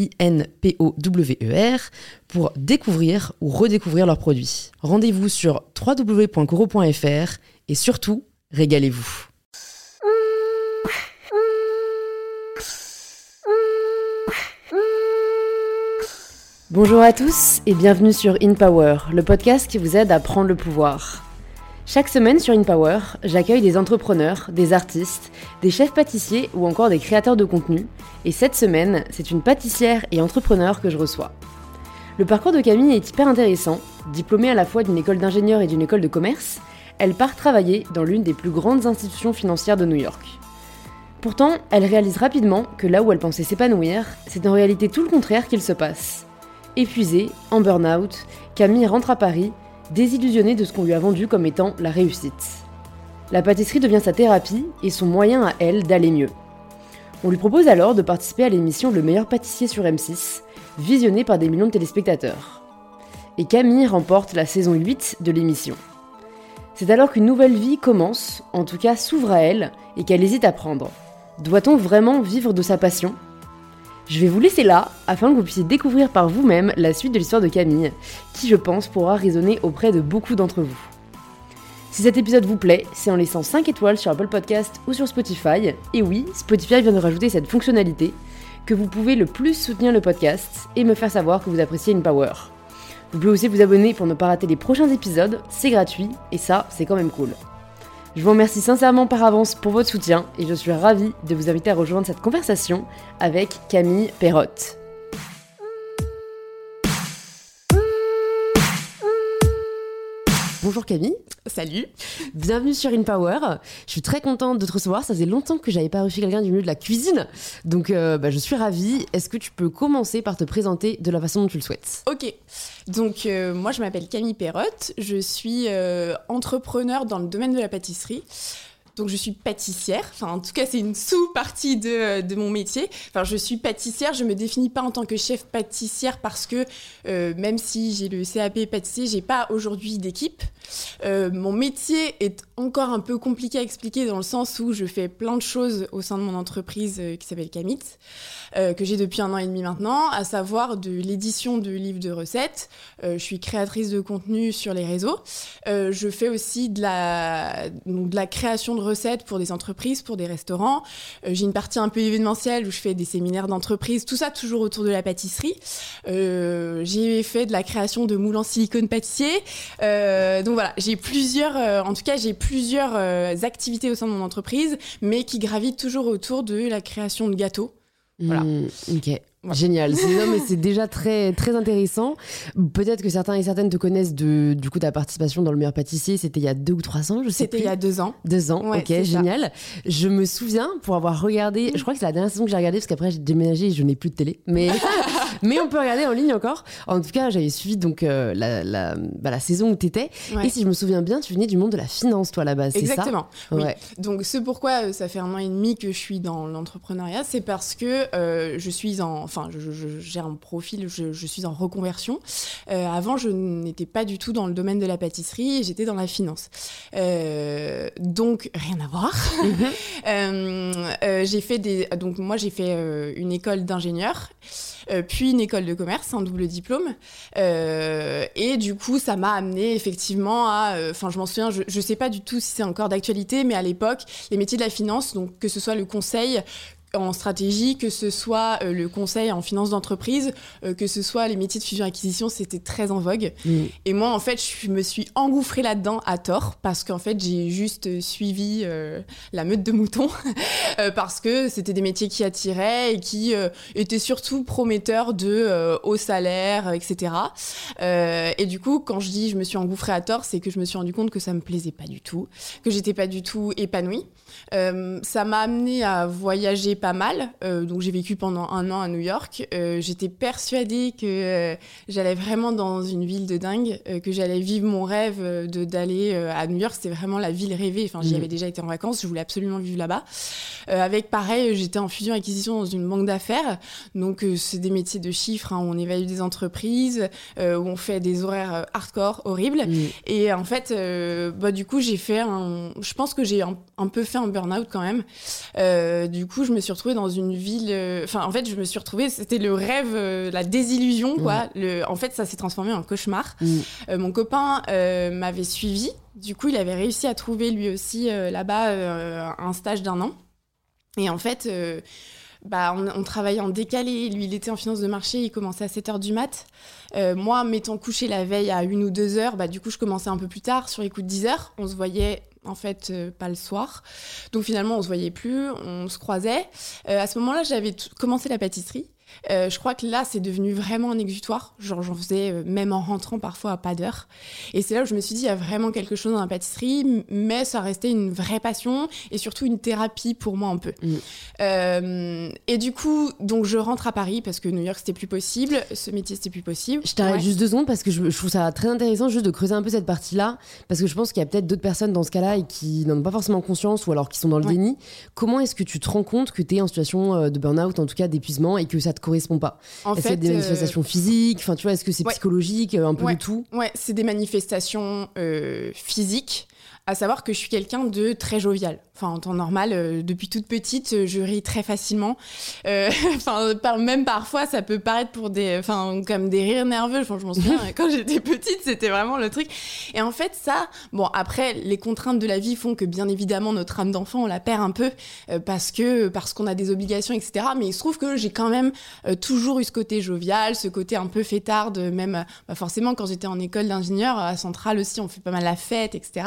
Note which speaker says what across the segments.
Speaker 1: I-N-P-O-W-E-R, pour découvrir ou redécouvrir leurs produits. Rendez-vous sur www.coro.fr et surtout, régalez-vous. Bonjour à tous et bienvenue sur In Power, le podcast qui vous aide à prendre le pouvoir. Chaque semaine sur InPower, j'accueille des entrepreneurs, des artistes, des chefs pâtissiers ou encore des créateurs de contenu. Et cette semaine, c'est une pâtissière et entrepreneur que je reçois. Le parcours de Camille est hyper intéressant. Diplômée à la fois d'une école d'ingénieur et d'une école de commerce, elle part travailler dans l'une des plus grandes institutions financières de New York. Pourtant, elle réalise rapidement que là où elle pensait s'épanouir, c'est en réalité tout le contraire qu'il se passe. Épuisée, en burn-out, Camille rentre à Paris désillusionnée de ce qu'on lui a vendu comme étant la réussite. La pâtisserie devient sa thérapie et son moyen à elle d'aller mieux. On lui propose alors de participer à l'émission Le meilleur pâtissier sur M6, visionnée par des millions de téléspectateurs. Et Camille remporte la saison 8 de l'émission. C'est alors qu'une nouvelle vie commence, en tout cas s'ouvre à elle, et qu'elle hésite à prendre. Doit-on vraiment vivre de sa passion? Je vais vous laisser là afin que vous puissiez découvrir par vous-même la suite de l'histoire de Camille, qui je pense pourra résonner auprès de beaucoup d'entre vous. Si cet épisode vous plaît, c'est en laissant 5 étoiles sur Apple Podcast ou sur Spotify. Et oui, Spotify vient de rajouter cette fonctionnalité que vous pouvez le plus soutenir le podcast et me faire savoir que vous appréciez une power. Vous pouvez aussi vous abonner pour ne pas rater les prochains épisodes, c'est gratuit et ça, c'est quand même cool. Je vous remercie sincèrement par avance pour votre soutien et je suis ravie de vous inviter à rejoindre cette conversation avec Camille Perrotte. Bonjour Camille.
Speaker 2: Salut.
Speaker 1: Bienvenue sur InPower. Je suis très contente de te recevoir. Ça faisait longtemps que j'avais pas reçu quelqu'un du milieu de la cuisine. Donc euh, bah, je suis ravie. Est-ce que tu peux commencer par te présenter de la façon dont tu le souhaites?
Speaker 2: Ok. Donc euh, moi je m'appelle Camille Perrotte. Je suis euh, entrepreneur dans le domaine de la pâtisserie. Donc je suis pâtissière, enfin en tout cas c'est une sous-partie de, de, mon métier. Enfin je suis pâtissière, je me définis pas en tant que chef pâtissière parce que euh, même si j'ai le CAP pâtissier, j'ai pas aujourd'hui d'équipe. Euh, mon métier est encore un peu compliqué à expliquer dans le sens où je fais plein de choses au sein de mon entreprise euh, qui s'appelle Camit, euh, que j'ai depuis un an et demi maintenant, à savoir de l'édition de livres de recettes. Euh, je suis créatrice de contenu sur les réseaux. Euh, je fais aussi de la, donc de la création de recettes pour des entreprises, pour des restaurants. Euh, j'ai une partie un peu événementielle où je fais des séminaires d'entreprise, tout ça toujours autour de la pâtisserie. Euh, j'ai fait de la création de moules en silicone pâtissier. Donc voilà, j'ai plusieurs, en tout cas, j'ai plusieurs activités au sein de mon entreprise, mais qui gravitent toujours autour de la création de gâteaux. Voilà.
Speaker 1: Mmh, ok. Génial, c'est, non, mais c'est déjà très, très intéressant. Peut-être que certains et certaines te connaissent de du coup ta participation dans le meilleur pâtissier, c'était il y a deux ou trois ans, je sais
Speaker 2: C'était il y a deux ans.
Speaker 1: Deux ans,
Speaker 2: Ouais,
Speaker 1: ok,
Speaker 2: ça.
Speaker 1: génial. Je me souviens pour avoir regardé, je crois que c'est la dernière saison que j'ai regardée parce qu'après j'ai déménagé et je n'ai plus de télé, mais mais on peut regarder en ligne encore. En tout cas, j'avais suivi donc euh, la, la, bah, la saison où tu étais
Speaker 2: Ouais.
Speaker 1: et si je me souviens bien, tu venais du monde de la finance toi à la base, c'est ça?
Speaker 2: Exactement. Oui.
Speaker 1: Ouais.
Speaker 2: Donc, ce pourquoi euh, ça fait un an et demi que je suis dans l'entrepreneuriat, c'est parce que euh, je suis en. Enfin, j'ai un profil, je, je suis en reconversion. Avant, je n'étais pas du tout dans le domaine de la pâtisserie, j'étais dans la finance. Donc, rien à voir. Euh, j'ai fait des. Donc, moi, j'ai fait une école d'ingénieur. Euh, puis une école de commerce, un double diplôme. Euh, et du coup, ça m'a amené effectivement à. euh, Enfin, je m'en souviens, je ne sais pas du tout si c'est encore d'actualité, mais à l'époque, les métiers de la finance, donc que ce soit le conseil, en stratégie, que ce soit euh, le conseil en finance d'entreprise, euh, que ce soit les métiers de fusion-acquisition, c'était très en vogue.
Speaker 1: Mm.
Speaker 2: Et moi, en fait, je me suis engouffrée là-dedans à tort, parce qu'en fait, j'ai juste suivi euh, la meute de moutons, parce que c'était des métiers qui attiraient et qui étaient surtout prometteurs de hauts salaires, euh, etc. Et du coup, quand je dis je me suis engouffrée à tort, c'est que je me suis rendu compte que ça me plaisait pas du tout, que j'étais pas du tout épanouie. Euh, ça m'a amené à voyager pas mal. Euh, donc j'ai vécu pendant un an à New York. Euh, J'étais persuadée que j'allais vraiment dans une ville de dingue, que j'allais vivre mon rêve de d'aller à New York. C'était vraiment la ville rêvée. Enfin, j'y
Speaker 1: Mhm.
Speaker 2: avais déjà été en vacances. Je voulais absolument vivre là-bas. Avec pareil, j'étais en fusion acquisition dans une banque d'affaires. Donc c'est des métiers de chiffres. hein, où on évalue des entreprises, où on fait des horaires hardcore, horribles.
Speaker 1: Mm.
Speaker 2: Et en fait, bah, du coup, j'ai fait un. Je pense que j'ai un, un peu fait un burn-out quand même. Euh, du coup, je me suis retrouvée dans une ville. euh, Enfin, en fait, je me suis retrouvée. C'était le rêve, euh, la désillusion, quoi. Le, en fait, ça s'est transformé en cauchemar.
Speaker 1: Mm.
Speaker 2: Euh, mon copain m'avait suivi. Du coup, il avait réussi à trouver lui aussi là-bas un stage d'un an. Et en fait. bah, on, on travaillait en décalé. Lui, il était en finance de marché, il commençait à 7 heures du mat. Euh, moi, m'étant couché la veille à 1 ou 2 heures, bah, du coup, je commençais un peu plus tard, sur les coups de 10 heures. On se voyait, en fait, euh, pas le soir. Donc finalement, on se voyait plus, on se croisait. Euh, à ce moment-là, j'avais commencé la pâtisserie. Euh, je crois que là, c'est devenu vraiment un exutoire. Genre, j'en faisais euh, même en rentrant parfois à pas d'heure. Et c'est là où je me suis dit, il y a vraiment quelque chose dans la pâtisserie, mais ça restait une vraie passion et surtout une thérapie pour moi un peu.
Speaker 1: Mm.
Speaker 2: Euh, et du coup, donc je rentre à Paris parce que New York c'était plus possible, ce métier c'était plus possible.
Speaker 1: Je t'arrête
Speaker 2: Ouais.
Speaker 1: juste deux secondes parce que je, je trouve ça très intéressant juste de creuser un peu cette partie-là parce que je pense qu'il y a peut-être d'autres personnes dans ce cas-là et qui n'en ont pas forcément conscience ou alors qui sont dans le
Speaker 2: Ouais.
Speaker 1: déni. Comment est-ce que tu te rends compte que tu es en situation de burn-out, en tout cas d'épuisement et que ça te correspond pas
Speaker 2: En
Speaker 1: Est-ce a des
Speaker 2: euh,
Speaker 1: manifestations physiques? Enfin, tu vois, est-ce que c'est
Speaker 2: ouais.
Speaker 1: psychologique, euh, un peu
Speaker 2: Ouais.
Speaker 1: de tout?
Speaker 2: Ouais, c'est des manifestations euh, physiques. À savoir que je suis quelqu'un de très jovial. Enfin, en temps normal, euh, depuis toute petite, euh, je ris très facilement. Euh, Enfin, même parfois, ça peut paraître pour des, enfin, comme des rires nerveux. Enfin, je m'en souviens, quand j'étais petite, c'était vraiment le truc. Et en fait, ça, bon, après, les contraintes de la vie font que, bien évidemment, notre âme d'enfant, on la perd un peu euh, parce que, parce qu'on a des obligations, etc. Mais il se trouve que j'ai quand même toujours eu ce côté jovial, ce côté un peu fêtard, de même, bah, forcément, quand j'étais en école d'ingénieur, à Centrale aussi, on fait pas mal la fête, etc.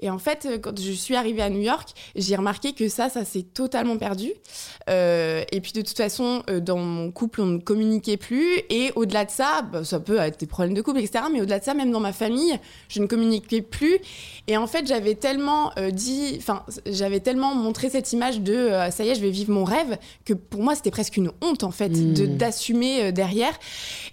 Speaker 2: Et en fait, euh, quand je suis arrivée à New York, j'ai remarqué que ça, ça s'est totalement perdu. Euh, et puis de toute façon, euh, dans mon couple, on ne communiquait plus. Et au-delà de ça, bah, ça peut être des problèmes de couple, etc. Mais au-delà de ça, même dans ma famille, je ne communiquais plus. Et en fait, j'avais tellement euh, dit, enfin, j'avais tellement montré cette image de euh, ça y est, je vais vivre mon rêve, que pour moi, c'était presque une honte en fait de d'assumer euh, derrière.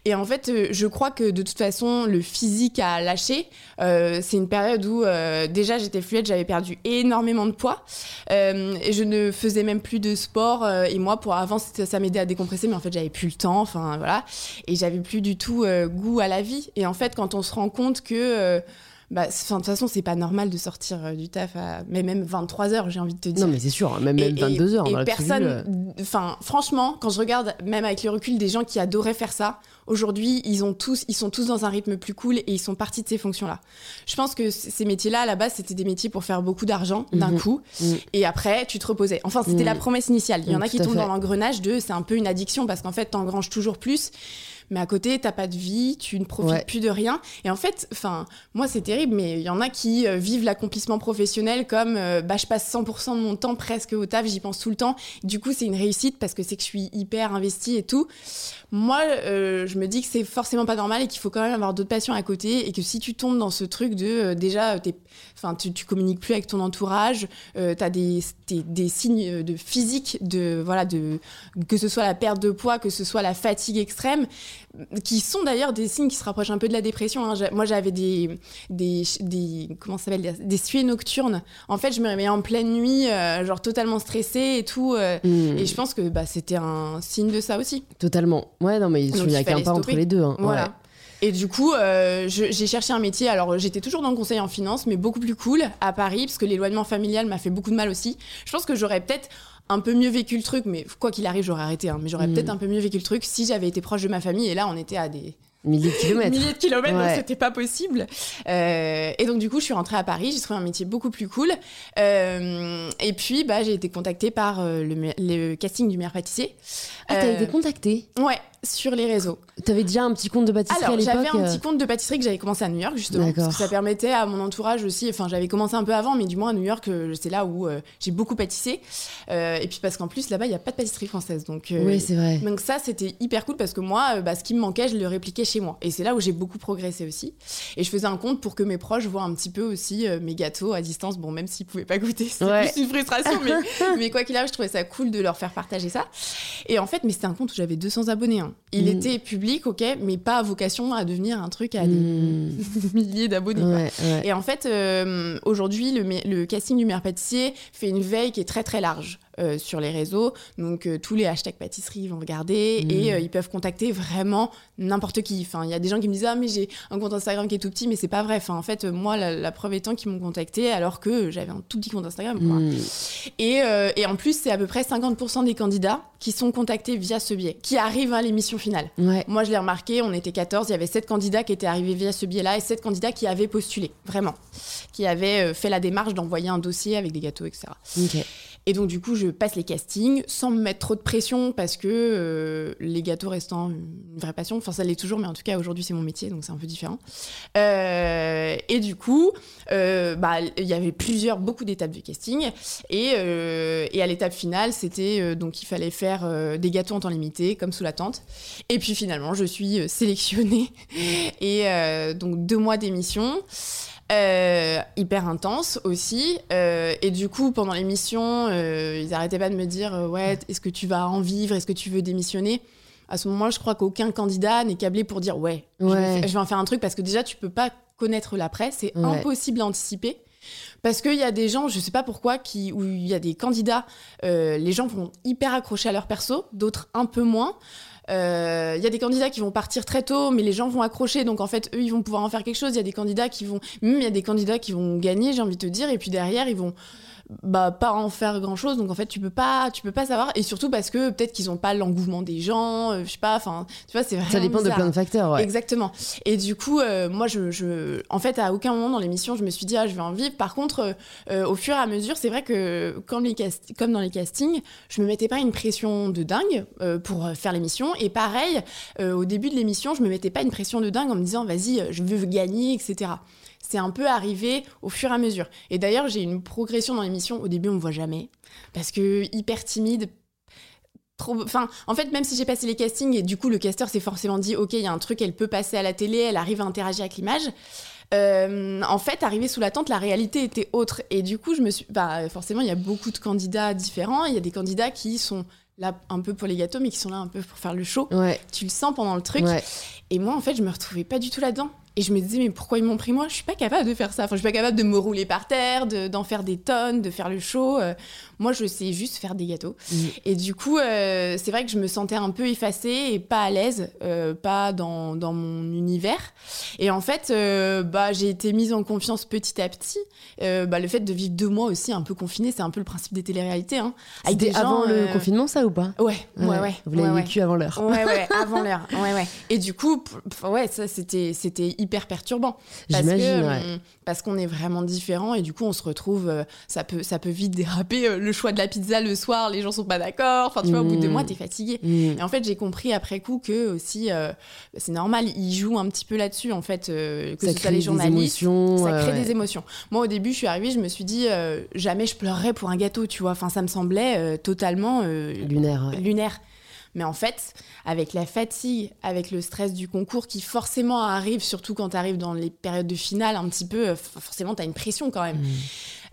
Speaker 2: Et en fait, je crois que de toute façon, le physique a lâché. C'est une période où euh, j'étais fluette, j'avais perdu énormément de poids Euh, et je ne faisais même plus de sport. euh, et moi, pour avant, ça m'aidait à décompresser, mais en fait, j'avais plus le temps. Enfin voilà, et j'avais plus du tout euh, goût à la vie. Et en fait, quand on se rend compte que bah, de toute façon, c'est pas normal de sortir euh, du taf à mais même 23 heures, j'ai envie de te dire.
Speaker 1: Non, mais c'est sûr, hein, même, même
Speaker 2: Et-
Speaker 1: 22 heures.
Speaker 2: Et,
Speaker 1: dans l'absolu, euh.
Speaker 2: personne, enfin, franchement, quand je regarde, même avec le recul, des gens qui adoraient faire ça, aujourd'hui, ils ont tous, ils sont tous dans un rythme plus cool et ils sont partis de ces fonctions-là. Je pense que ces métiers-là, à la base, c'était des métiers pour faire beaucoup d'argent d'un
Speaker 1: Mhm.
Speaker 2: coup,
Speaker 1: Mhm.
Speaker 2: et après, tu te reposais. Enfin, c'était
Speaker 1: Mhm.
Speaker 2: la promesse initiale. Il y en a qui tombent
Speaker 1: fait.
Speaker 2: dans l'engrenage de, c'est un peu une addiction parce qu'en fait, t'engranges toujours plus. Mais à côté, t'as pas de vie, tu ne profites
Speaker 1: Ouais.
Speaker 2: plus de rien. Et en fait, enfin, moi, c'est terrible, mais il y en a qui euh, vivent l'accomplissement professionnel comme, euh, bah, je passe 100% de mon temps presque au taf, j'y pense tout le temps. Du coup, c'est une réussite parce que c'est que je suis hyper investie et tout. Moi, euh, je me dis que c'est forcément pas normal et qu'il faut quand même avoir d'autres passions à côté et que si tu tombes dans ce truc de, déjà, t'es, enfin, tu, tu communiques plus avec ton entourage, euh, t'as des, des, des signes de physique, de, voilà, de, que ce soit la perte de poids, que ce soit la fatigue extrême, qui sont d'ailleurs des signes qui se rapprochent un peu de la dépression. hein. Moi, j'avais des, des, des, comment s'appelle, des, suées nocturnes. En fait, je me réveillais en pleine nuit, euh, genre totalement stressée et tout. euh,
Speaker 1: Mm.
Speaker 2: Et je pense que bah, c'était un signe de ça aussi.
Speaker 1: Totalement. Ouais, non, mais il n'y a qu'un pas entre les deux. hein.
Speaker 2: Voilà.
Speaker 1: Ouais.
Speaker 2: Et du coup, euh, j'ai cherché un métier. Alors, j'étais toujours dans le conseil en finance, mais beaucoup plus cool à Paris, parce que l'éloignement familial m'a fait beaucoup de mal aussi. Je pense que j'aurais peut-être un peu mieux vécu le truc, mais quoi qu'il arrive, j'aurais arrêté. hein. mais j'aurais
Speaker 1: Mm.
Speaker 2: peut-être un peu mieux vécu le truc si j'avais été proche de ma famille. Et là, on était à des
Speaker 1: Milliers de kilomètres.
Speaker 2: Milliers de kilomètres,
Speaker 1: Ouais.
Speaker 2: donc c'était pas possible. Euh, et donc du coup, je suis rentrée à Paris, j'ai trouvé un métier beaucoup plus cool. Euh, et puis, bah, j'ai été contactée par euh, le, casting du meilleur pâtissier.
Speaker 1: Ah, t'as été contactée?
Speaker 2: Ouais, sur les réseaux.
Speaker 1: T'avais déjà un petit compte de pâtisserie à
Speaker 2: Alors,
Speaker 1: l'époque
Speaker 2: j'avais un
Speaker 1: euh,
Speaker 2: petit compte de pâtisserie que j'avais commencé à New York, justement. Parce que ça permettait à mon entourage aussi. Enfin, j'avais commencé un peu avant, mais du moins à New York, euh, c'est là où euh, j'ai beaucoup pâtissé. Euh, et puis parce qu'en plus, là-bas, il n'y a pas de pâtisserie française. Donc, euh,
Speaker 1: Oui, c'est vrai.
Speaker 2: donc ça, c'était hyper cool parce que moi, bah, ce qui me manquait, je le répliquais chez moi. Et c'est là où j'ai beaucoup progressé aussi. Et je faisais un compte pour que mes proches voient un petit peu aussi mes gâteaux à distance. Bon, même s'ils pouvaient pas goûter, c'est
Speaker 1: Ouais.
Speaker 2: une frustration. mais, mais quoi qu'il arrive, je trouvais ça cool de leur faire partager ça. Et en fait, mais c'était un compte où j'avais 200 abonnés. hein. Il
Speaker 1: Mm.
Speaker 2: était public, ok, mais pas à vocation à devenir un truc à des
Speaker 1: Hmm.
Speaker 2: milliers d'abonnés. quoi.
Speaker 1: Ouais, ouais.
Speaker 2: Et en fait, euh, aujourd'hui, le, casting du pâtissier fait une veille qui est très très large euh, sur les réseaux. Donc euh, tous les hashtags pâtisserie vont regarder et euh, ils peuvent contacter vraiment n'importe qui. Enfin, il y a des gens qui me disent ah mais j'ai un compte Instagram qui est tout petit, mais c'est pas vrai. Enfin, en fait, moi, la, la preuve étant qu'ils m'ont contacté alors que j'avais un tout petit compte Instagram. Quoi.
Speaker 1: Hmm.
Speaker 2: Et, et en plus, c'est à peu près 50% des candidats qui sont contactés via ce biais, qui arrivent à l'émission finale.
Speaker 1: Ouais.
Speaker 2: Moi, je l'ai remarqué, on était 14, il y avait 7 candidats qui étaient arrivés via ce biais-là et 7 candidats qui avaient postulé, vraiment, qui avaient fait la démarche d'envoyer un dossier avec des gâteaux, etc. Et donc, du coup, je passe les castings sans me mettre trop de pression parce que euh, les gâteaux restant une vraie passion, enfin, ça l'est toujours, mais en tout cas, aujourd'hui, c'est mon métier, donc c'est un peu différent. Euh, et du coup, euh, bah, il y avait plusieurs, beaucoup d'étapes de casting. Et, euh, et à l'étape finale, c'était donc il fallait faire des gâteaux en temps limité, comme sous la tente. Et puis finalement, je suis sélectionnée. Et euh, donc deux mois d'émission. Euh, hyper intense aussi. Euh, et du coup, pendant l'émission, euh, ils arrêtaient pas de me dire Ouais, est-ce que tu vas en vivre? Est-ce que tu veux démissionner? À ce moment-là, je crois qu'aucun candidat n'est câblé pour dire Ouais, je, vais
Speaker 1: Ouais.
Speaker 2: je vais en faire un truc parce que déjà, tu peux pas connaître l'après. C'est
Speaker 1: Ouais.
Speaker 2: impossible à anticiper. Parce qu'il y a des gens, je sais pas pourquoi, qui, où il y a des candidats, les gens vont hyper accrocher à leur perso, d'autres un peu moins. Euh, Il y a des candidats qui vont partir très tôt, mais les gens vont accrocher, donc en fait, eux, ils vont pouvoir en faire quelque chose. Il y a des candidats qui vont, même il y a des candidats qui vont gagner, j'ai envie de te dire, et puis derrière, ils vont bah pas en faire grand chose donc en fait tu peux pas tu peux pas savoir et surtout parce que peut-être qu'ils ont pas l'engouement des gens euh, je sais pas enfin tu vois c'est
Speaker 1: Ça dépend de plein de facteurs, ouais.
Speaker 2: Exactement. Et du coup, euh, moi, je, je, en fait, à aucun moment dans l'émission, je me suis dit, ah, je vais en vivre. Par contre, euh, au fur et à mesure, c'est vrai que comme, les cast- comme dans les castings, je me mettais pas une pression de dingue pour faire l'émission. Et pareil, au début de l'émission, je me mettais pas une pression de dingue en me disant, vas-y, je veux gagner, etc. C'est un peu arrivé au fur et à mesure. Et d'ailleurs, j'ai une progression dans l'émission. Au début, on me voit jamais parce que hyper timide, trop enfin en fait même si j'ai passé les castings et du coup le casteur s'est forcément dit ok il y a un truc elle peut passer à la télé elle arrive à interagir avec l'image euh, en fait arrivé sous la tente la réalité était autre et du coup je me suis bah forcément il y a beaucoup de candidats différents il y a des candidats qui sont là un peu pour les gâteaux mais qui sont là un peu pour faire le show
Speaker 1: Ouais,
Speaker 2: tu le sens pendant le truc
Speaker 1: ouais.
Speaker 2: et moi, en fait, je me retrouvais pas du tout là-dedans. Et je me disais, mais pourquoi ils m'ont pris moi? Je suis pas capable de faire ça. Enfin, je suis pas capable de me rouler par terre, de- d'en faire des tonnes, de faire le show. Euh, moi, je sais juste faire des gâteaux.
Speaker 1: Mm.
Speaker 2: Et du coup, euh, c'est vrai que je me sentais un peu effacée et pas à l'aise, euh, pas dans, dans mon univers. Et en fait, euh, bah, j'ai été mise en confiance petit à petit. Bah, le fait de vivre deux mois aussi un peu confiné, c'est un peu le principe des téléréalités. Hein, Avec
Speaker 1: C'était
Speaker 2: des gens,
Speaker 1: avant le confinement, ça ou pas?
Speaker 2: Ouais, ouais, ouais.
Speaker 1: Vous l'avez
Speaker 2: ouais,
Speaker 1: vécu avant l'heure.
Speaker 2: Ouais, ouais, avant l'heure. Ouais, ouais. Et du coup, ouais, ça, c'était, c'était hyper perturbant.
Speaker 1: J'imagine,
Speaker 2: hum, parce qu'on est vraiment différents et du coup, on se retrouve, ça peut, ça peut vite déraper. Euh, le choix de la pizza le soir, les gens sont pas d'accord. Enfin, tu vois, au bout de deux
Speaker 1: Mm.
Speaker 2: mois, t'es fatigué.
Speaker 1: Mm.
Speaker 2: Et en fait, j'ai compris après coup que aussi, euh, c'est normal, ils jouent un petit peu là-dessus, en fait, euh, que
Speaker 1: Ça
Speaker 2: ce soit les
Speaker 1: des
Speaker 2: journalistes.
Speaker 1: émotions.
Speaker 2: Ça
Speaker 1: euh,
Speaker 2: crée
Speaker 1: ouais.
Speaker 2: des émotions. Moi, au début, je suis arrivée, je me suis dit, euh, jamais je pleurerais pour un gâteau, tu vois. Enfin, ça me semblait euh, totalement euh,
Speaker 1: Lunaire, ouais.
Speaker 2: lunaire. Mais en fait, avec la fatigue, avec le stress du concours qui forcément arrive, surtout quand tu arrives dans les périodes de finale, un petit peu, euh, forcément, tu as une pression quand même.
Speaker 1: Mm.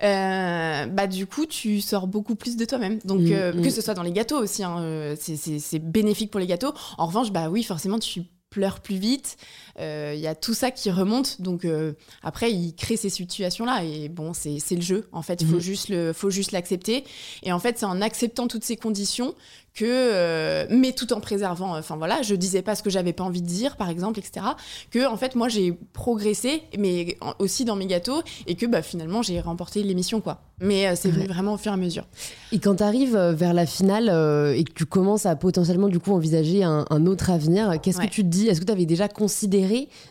Speaker 2: Euh, bah, du coup, tu sors beaucoup plus de toi-même. Donc,
Speaker 1: Mm,
Speaker 2: euh,
Speaker 1: mm.
Speaker 2: que ce soit dans les gâteaux aussi, hein, euh, c'est bénéfique pour les gâteaux. En revanche, bah oui, forcément, tu pleures plus vite. Il y a tout ça qui remonte. Donc, euh, après, il crée ces situations-là. Et bon, c'est le jeu. En fait, il faut juste le- faut juste l'accepter. Et en fait, c'est en acceptant toutes ces conditions que, euh, mais tout en préservant, enfin voilà, je disais pas ce que j'avais pas envie de dire, par exemple, etc. Que en fait, moi, j'ai progressé, mais en- aussi dans mes gâteaux, et que bah, finalement, j'ai remporté l'émission, quoi. Mais euh, c'est
Speaker 1: Ouais.
Speaker 2: vraiment au fur et à mesure.
Speaker 1: Et quand tu arrives vers la finale euh, et que tu commences à potentiellement du coup envisager un, un autre avenir, qu'est-ce
Speaker 2: Ouais.
Speaker 1: que tu te dis? Est-ce que tu avais déjà considéré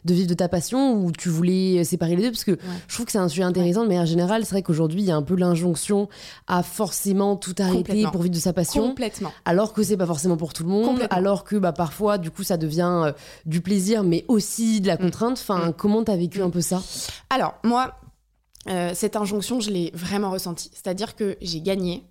Speaker 1: de vivre de ta passion ou tu voulais séparer les deux Parce que je trouve que c'est un sujet intéressant, mais en général, c'est vrai qu'aujourd'hui, il y a un peu l'injonction à forcément tout arrêter pour vivre de sa passion.
Speaker 2: Complètement.
Speaker 1: Alors que c'est pas forcément pour tout le monde. Alors que bah, parfois, du coup, ça devient euh, du plaisir, mais aussi de la mm. contrainte. Enfin, mm. comment tu as vécu un peu ça?
Speaker 2: Alors, moi, euh, cette injonction, je l'ai vraiment ressentie. C'est-à-dire que j'ai gagné.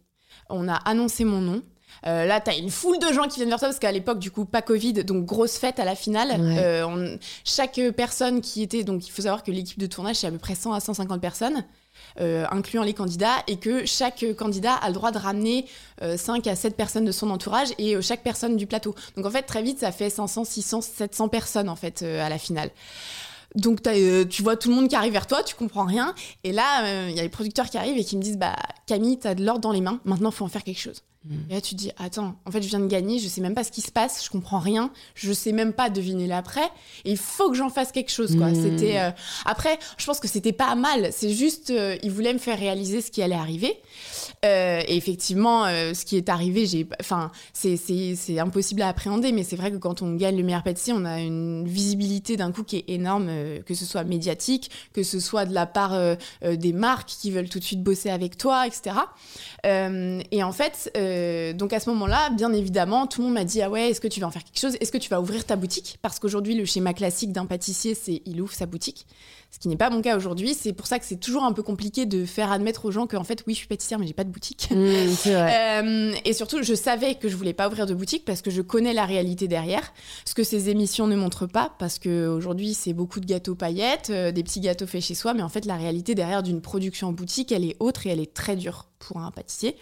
Speaker 2: On a annoncé mon nom. Euh, là, t'as une foule de gens qui viennent vers toi parce qu'à l'époque, du coup, pas Covid, donc grosse fête à la finale. Euh, chaque personne qui était, donc il faut savoir que l'équipe de tournage, c'est à peu près 100 à 150 personnes. Euh, incluant les candidats, et que chaque candidat a le droit de ramener 5 à 7 personnes de son entourage et chaque personne du plateau. Donc en fait, très vite, ça fait 500, 600, 700 personnes en fait à la finale. Donc tu vois tout le monde qui arrive vers toi, tu comprends rien. Et là, il y a les producteurs qui arrivent et qui me disent Bah, Camille, t'as de l'ordre dans les mains, maintenant faut en faire quelque chose. Et là, tu te dis, attends, en fait, je viens de gagner, je sais même pas ce qui se passe, je comprends rien, je sais même pas deviner l'après, et il faut que j'en fasse quelque chose, quoi. Mm. C'était. Euh, Après, je pense que c'était pas mal, c'est juste, euh, il voulait me faire réaliser ce qui allait arriver. Euh, et effectivement, ce qui est arrivé, j'ai. Enfin, c'est impossible à appréhender, mais c'est vrai que quand on gagne le meilleur pâtissier, on a une visibilité d'un coup qui est énorme, que ce soit médiatique, que ce soit de la part des marques qui veulent tout de suite bosser avec toi, etc. et en fait, euh, donc à ce moment-là, bien évidemment, tout le monde m'a dit ah ouais, est-ce que tu vas en faire quelque chose? Est-ce que tu vas ouvrir ta boutique? Parce qu'aujourd'hui, le schéma classique d'un pâtissier, c'est il ouvre sa boutique. Ce qui n'est pas mon cas aujourd'hui. C'est pour ça que c'est toujours un peu compliqué de faire admettre aux gens qu'en fait, oui, je suis pâtissière, mais j'ai pas de boutique. Mmh, euh, et surtout, je savais que je voulais pas ouvrir de boutique parce que je connais la réalité derrière. Ce que ces émissions ne montrent pas, parce qu'aujourd'hui, c'est beaucoup de gâteaux paillettes, euh, des petits gâteaux faits chez soi, mais en fait, la réalité derrière d'une production en boutique, elle est autre et elle est très dure pour un pâtissier.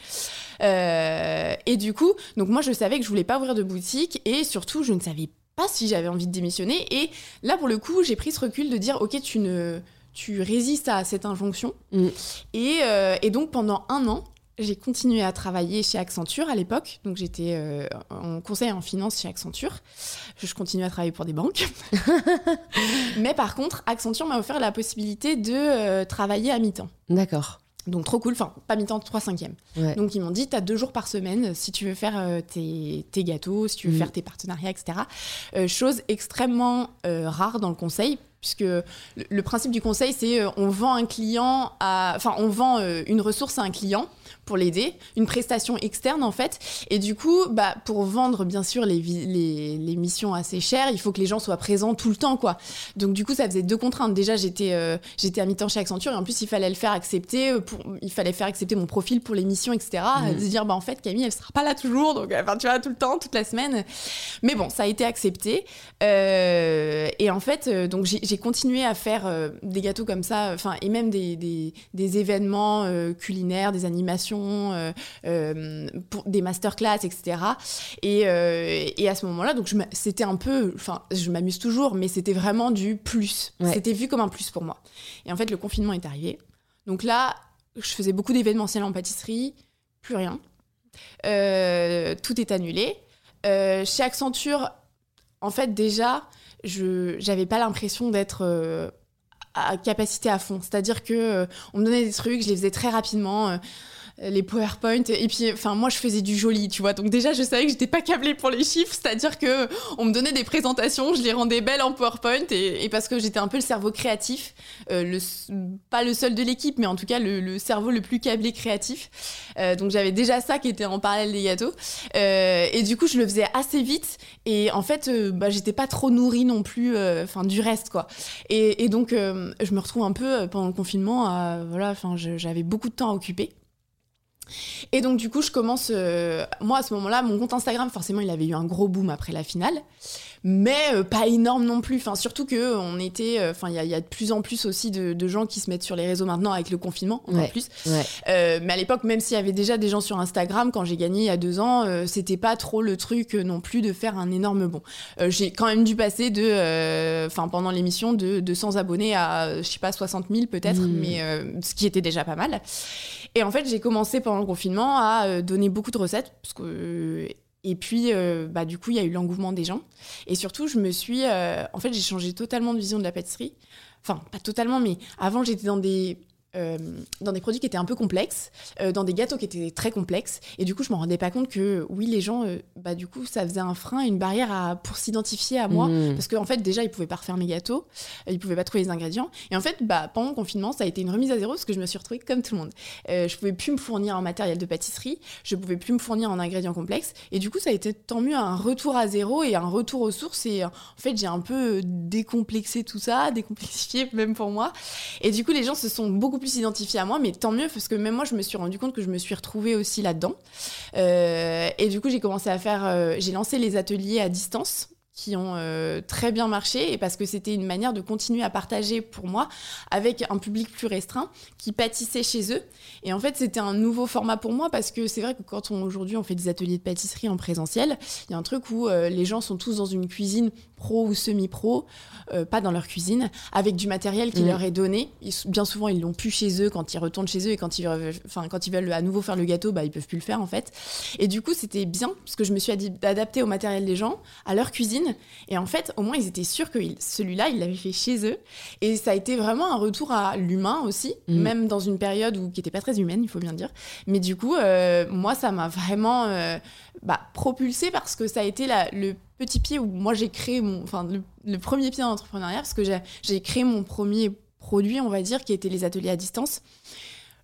Speaker 2: Euh, et du coup, donc moi, je savais que je voulais pas ouvrir de boutique et surtout, je ne savais pas si j'avais envie de démissionner. Et là, pour le coup, j'ai pris ce recul de dire, ok, tu ne, tu résistes à cette injonction. Mm. Et, euh, et, donc pendant un an, j'ai continué à travailler chez Accenture à l'époque. Donc j'étais euh, en conseil en finance chez Accenture. Je continue à travailler pour des banques. Mais par contre, Accenture m'a offert la possibilité de travailler à mi-temps.
Speaker 1: D'accord.
Speaker 2: Donc trop cool, enfin pas mi-temps, 3 cinquièmes. Donc ils m'ont dit, tu as deux jours par semaine si tu veux faire euh, tes, gâteaux, si tu veux mm. faire tes partenariats, etc. Euh, chose extrêmement euh, rare dans le conseil, puisque le, principe du conseil, c'est on vend un client à... Enfin, on vend une ressource à un client pour l'aider, une prestation externe en fait. Et du coup, bah, pour vendre bien sûr les, les, missions assez chères, il faut que les gens soient présents tout le temps quoi. Donc du coup, ça faisait deux contraintes. Déjà, j'étais euh, j'étais à mi-temps chez Accenture et en plus, il fallait le faire accepter, euh, pour, il fallait faire accepter mon profil pour les missions, etc. Mmh. De dire, bah en fait, Camille, elle sera pas là toujours, donc enfin, tu vois, tout le temps, toute la semaine. Mais bon, ça a été accepté. Euh, et en fait, donc j'ai continué à faire des gâteaux comme ça, enfin, et même des, des, des événements culinaires, des animations euh, euh, pour des masterclass, etc. Euh, et, à ce moment-là, donc c'était un peu, enfin, je m'amuse toujours, mais c'était vraiment du plus. C'était vu comme un plus pour moi. Et en fait, le confinement est arrivé. Donc là, je faisais beaucoup d'événementiels en pâtisserie, plus rien. tout est annulé. chez Accenture, en fait, déjà, je n'avais pas l'impression d'être à capacité à fond. C'est-à-dire que on me donnait des trucs, je les faisais très rapidement les PowerPoint et puis enfin moi je faisais du joli tu vois. Donc déjà je savais que j'étais pas câblée pour les chiffres c'est-à-dire que on me donnait des présentations je les rendais belles en PowerPoint et, parce que j'étais un peu le cerveau créatif euh, le, pas le seul de l'équipe mais en tout cas le, cerveau le plus câblé créatif. Euh, donc j'avais déjà ça qui était en parallèle des gâteaux. Euh, et du coup je le faisais assez vite et en fait bah, j'étais pas trop nourrie non plus enfin du reste quoi. Et, et donc je me retrouve un peu pendant le confinement à, voilà enfin j'avais beaucoup de temps à occuper et donc du coup, je commence, euh, moi à ce moment-là, mon compte Instagram, forcément, il avait eu un gros boom après la finale mais euh, pas énorme non plus. Enfin, surtout que on était, euh, enfin, il y, a de plus en plus aussi de, gens qui se mettent sur les réseaux maintenant avec le confinement, en plus. Euh, mais à l'époque, même s'il y avait déjà des gens sur Instagram, quand j'ai gagné il y a deux ans, c'était pas trop le truc non plus de faire un énorme bond. j'ai quand même dû passer de, enfin, pendant l'émission, de 200 abonnés à, je sais pas, 60 000 peut-être, hmm. mais ce qui était déjà pas mal. Et en fait, j'ai commencé pendant le confinement à donner beaucoup de recettes, parce que et puis, euh, bah, du coup, il y a eu l'engouement des gens. Et surtout, je me suis. Euh, en fait, j'ai changé totalement de vision de la pâtisserie. Enfin, pas totalement, mais avant, j'étais dans des euh, dans des produits qui étaient un peu complexes, euh, dans des gâteaux qui étaient très complexes. Et du coup, je me rendais pas compte que, oui, les gens, euh, bah, du coup, ça faisait un frein, une barrière à, pour s'identifier à moi.
Speaker 1: Mmh.
Speaker 2: Parce qu'en fait, déjà, ils pouvaient pas refaire mes gâteaux, ils pouvaient pas trouver les ingrédients. Et en fait, bah, pendant le confinement, ça a été une remise à zéro parce que je me suis retrouvée comme tout le monde. Je pouvais plus me fournir en matériel de pâtisserie, je pouvais plus me fournir en ingrédients complexes. Et du coup, ça a été tant mieux un retour à zéro et un retour aux sources. Et en fait, j'ai un peu décomplexé tout ça, décomplexifié même pour moi. Et du coup, les gens se sont beaucoup plus identifiés à moi, mais tant mieux parce que même moi, je me suis rendu compte que je me suis retrouvée aussi là-dedans. Euh, et du coup, j'ai commencé à faire, euh, j'ai lancé les ateliers à distance qui ont euh, très bien marché et parce que c'était une manière de continuer à partager pour moi avec un public plus restreint qui pâtissait chez eux et en fait c'était un nouveau format pour moi parce que c'est vrai que quand aujourd'hui on fait des ateliers de pâtisserie en présentiel il y a un truc où les gens sont tous dans une cuisine pro ou semi-pro euh, pas dans leur cuisine avec du matériel qui
Speaker 1: Mm.
Speaker 2: leur est donné Ils- bien souvent ils l'ont plus chez eux quand ils retournent chez eux et quand ils veulent, enfin quand ils veulent à nouveau faire le gâteau bah ils peuvent plus le faire en fait et du coup, c'était bien parce que je me suis adaptée au matériel des gens, à leur cuisine. Et en fait, au moins, ils étaient sûrs que il- celui-là, ils l'avaient fait chez eux. Et ça a été vraiment un retour à l'humain aussi,
Speaker 1: Mhm.
Speaker 2: même dans une période où, qui n'était pas très humaine, il faut bien dire. Mais du coup, euh, moi, ça m'a vraiment euh, bah, propulsée parce que ça a été le petit pied où moi, j'ai créé mon. Enfin, le, premier pied dans l'entrepreneuriat parce que j'ai j'ai créé mon premier produit, on va dire, qui était les ateliers à distance.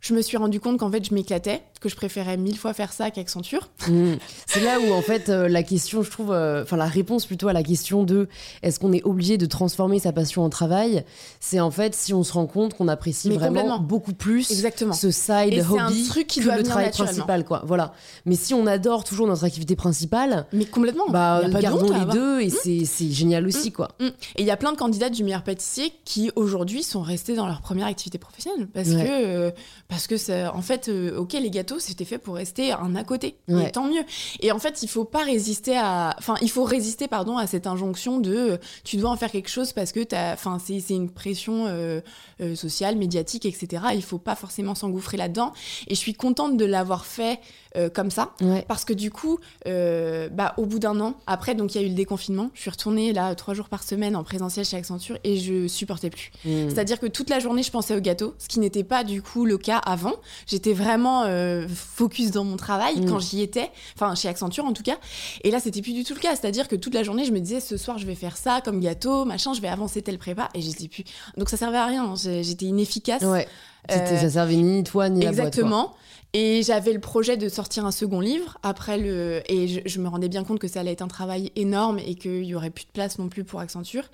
Speaker 2: Je me suis rendu compte qu'en fait, je m'éclatais, que je préférais mille fois faire ça qu'Accenture.
Speaker 1: Mm. C'est là où en fait euh, la question, je trouve, euh, enfin la réponse plutôt à la question de est-ce qu'on est obligé de transformer sa passion en travail, c'est en fait si on se rend compte qu'on apprécie
Speaker 2: Mais
Speaker 1: vraiment beaucoup plus
Speaker 2: Exactement.
Speaker 1: ce side
Speaker 2: Et c'est un
Speaker 1: hobby
Speaker 2: truc qui
Speaker 1: que
Speaker 2: doit
Speaker 1: le travail principal, quoi. Voilà. Mais si on adore toujours notre activité principale,
Speaker 2: Mais complètement.
Speaker 1: bah
Speaker 2: Y a pas
Speaker 1: gardons les
Speaker 2: avoir.
Speaker 1: deux et c'est c'est génial aussi, quoi.
Speaker 2: Mm. Et il y a plein de candidats du meilleur pâtissier qui aujourd'hui sont restés dans leur première activité professionnelle parce
Speaker 1: Ouais.
Speaker 2: que euh, parce que ça, en fait ok les gâteaux c'était fait pour rester un à côté.
Speaker 1: Ouais.
Speaker 2: et tant mieux. Et en fait il faut pas résister à enfin il faut résister pardon à cette injonction de euh, tu dois en faire quelque chose parce que t'as enfin c'est c'est une pression euh, euh, sociale médiatique etc il faut pas forcément s'engouffrer là-dedans. Et je suis contente de l'avoir fait euh, comme ça
Speaker 1: Ouais.
Speaker 2: parce que du coup, euh, bah, au bout d'un an, après, donc il y a eu le déconfinement, je suis retournée là trois jours par semaine en présentiel chez Accenture et je supportais plus.
Speaker 1: Mm.
Speaker 2: C'est-à-dire que toute la journée, je pensais au gâteau, ce qui n'était pas du coup le cas avant. J'étais vraiment euh, focus dans mon travail
Speaker 1: Mm.
Speaker 2: quand j'y étais, enfin chez Accenture en tout cas. Et là, c'était plus du tout le cas. C'est-à-dire que toute la journée, je me disais ce soir, je vais faire ça comme gâteau, machin, je vais avancer tel prépa et j'étais plus. Donc ça servait à rien. J'étais inefficace.
Speaker 1: Ouais.
Speaker 2: Euh,
Speaker 1: ça servait ni toi ni la boîte. quoi.
Speaker 2: Exactement. Et j'avais le projet de sortir un second livre après le et je, je me rendais bien compte que ça allait être un travail énorme et qu'il y aurait plus de place non plus pour Accenture.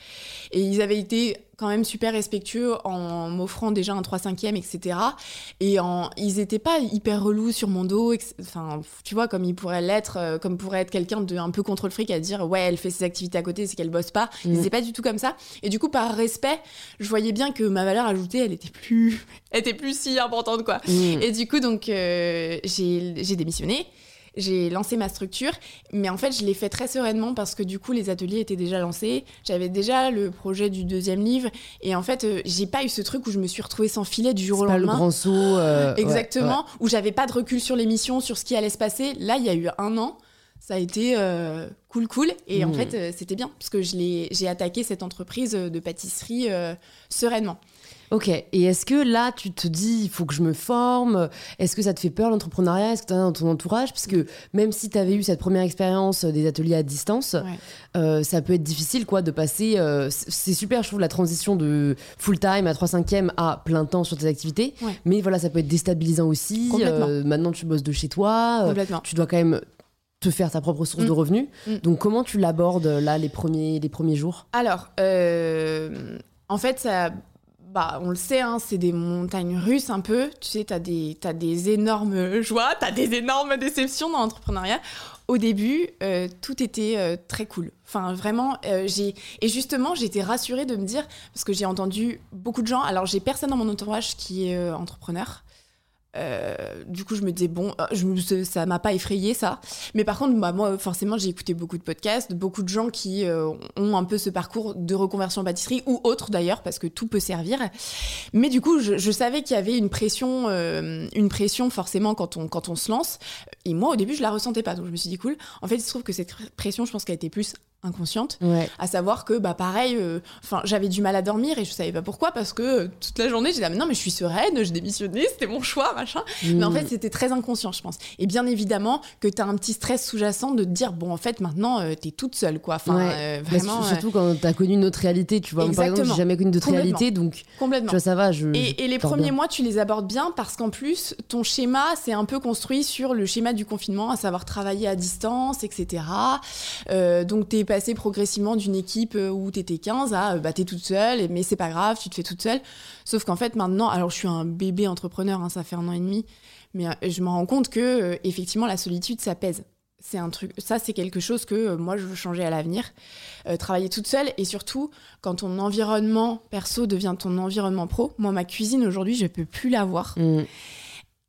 Speaker 2: Et ils avaient été quand même super respectueux en m'offrant déjà un 3 5 e etc. Et en, ils étaient pas hyper relous sur mon dos. Enfin, tu vois, comme ils pourraient l'être, euh, comme pourrait être quelqu'un de un peu contrôle fric à dire ouais, elle fait ses activités à côté, c'est qu'elle bosse pas. Ils
Speaker 1: Mm.
Speaker 2: étaient pas du tout comme ça. Et du coup, par respect, je voyais bien que ma valeur ajoutée, elle était plus, elle était plus si importante quoi.
Speaker 1: Mm.
Speaker 2: Et du coup, donc, euh, j'ai j'ai démissionné. J'ai lancé ma structure, mais en fait, je l'ai fait très sereinement parce que du coup, les ateliers étaient déjà lancés. J'avais déjà le projet du deuxième livre, et en fait, euh, j'ai pas eu ce truc où je me suis retrouvée sans filet du jour au
Speaker 1: pas le
Speaker 2: lendemain.
Speaker 1: grand saut. euh, ouais,
Speaker 2: Exactement, où j'avais pas de recul sur l'émission, sur ce qui allait se passer. Là, il y a eu un an, ça a été euh, cool, cool, et en
Speaker 1: Mm.
Speaker 2: fait, euh, c'était bien parce que j'ai attaqué cette entreprise euh, de pâtisserie euh, sereinement.
Speaker 1: Ok, et est-ce que là, tu te dis, il faut que je me forme? Est-ce que ça te fait peur l'entrepreneuriat? Est-ce que tu as dans ton entourage? Parce que même si tu avais eu cette première expérience euh, des ateliers à distance,
Speaker 2: Ouais.
Speaker 1: euh, ça peut être difficile quoi de passer. euh, c'est super, je trouve, la transition de full-time à 3 5 à plein temps sur tes activités.
Speaker 2: Ouais.
Speaker 1: Mais voilà, ça peut être déstabilisant aussi.
Speaker 2: Complètement.
Speaker 1: Euh, maintenant, tu bosses de chez toi.
Speaker 2: Complètement.
Speaker 1: tu dois quand même te faire ta propre source
Speaker 2: Mm.
Speaker 1: de revenus.
Speaker 2: Mm.
Speaker 1: Donc, comment tu l'abordes là les premiers, les premiers jours?
Speaker 2: Alors, euh, en fait, ça, bah, on le sait, hein, c'est des montagnes russes un peu. Tu sais, t'as des, t'as des énormes joies, t'as des énormes déceptions dans l'entrepreneuriat. Au début, euh, tout était euh, très cool. Enfin, vraiment, euh, j'ai et justement, j'étais rassurée de me dire parce que j'ai entendu beaucoup de gens. Alors, j'ai personne dans mon entourage qui est entrepreneur. Euh, du coup, je me disais bon, euh, je ça m'a pas effrayé ça. Mais par contre, bah, moi, forcément, j'ai écouté beaucoup de podcasts, beaucoup de gens qui euh, ont un peu ce parcours de reconversion en pâtisserie ou autre d'ailleurs, parce que tout peut servir. Mais du coup, je, savais qu'il y avait une pression, une pression forcément quand on quand on se lance. Et moi, au début, je la ressentais pas, donc je me suis dit cool. En fait, il se trouve que cette pression, je pense qu'elle était plus inconsciente,
Speaker 1: Ouais.
Speaker 2: à savoir que bah pareil, euh, enfin j'avais du mal à dormir et je savais pas pourquoi parce que euh, toute la journée j'étais mais non mais je suis sereine, j'ai démissionné, c'était mon choix machin. Mais en
Speaker 1: Mm.
Speaker 2: fait c'était très inconscient je pense. Et bien évidemment que t'as un petit stress sous-jacent de te dire bon en fait maintenant euh, t'es toute seule quoi. Enfin
Speaker 1: Ouais.
Speaker 2: euh, vraiment
Speaker 1: sur- surtout quand t'as connu notre réalité, tu vois. Moi, par exemple,
Speaker 2: Exactement.
Speaker 1: j'ai jamais connu d'autre réalité, donc tu
Speaker 2: complètement.
Speaker 1: vois, ça va. Je,
Speaker 2: Et, et les
Speaker 1: je
Speaker 2: premiers
Speaker 1: bien.
Speaker 2: mois, tu les abordes bien parce qu'en plus, ton schéma, c'est un peu construit sur le schéma du confinement, à savoir travailler à distance, etc. Donc, tu passé progressivement d'une équipe euh, où tu étais 15 à euh, bah, tu es toute seule, mais c'est pas grave, tu te fais toute seule. Sauf qu'en fait, maintenant, alors je suis un bébé entrepreneur, hein, ça fait un an et demi, mais euh, je me rends compte que, effectivement, la solitude, ça pèse. C'est un truc, ça c'est quelque chose que moi je veux changer à l'avenir. Travailler toute seule et surtout quand ton environnement perso devient ton environnement pro. Moi ma cuisine aujourd'hui je peux plus la voir.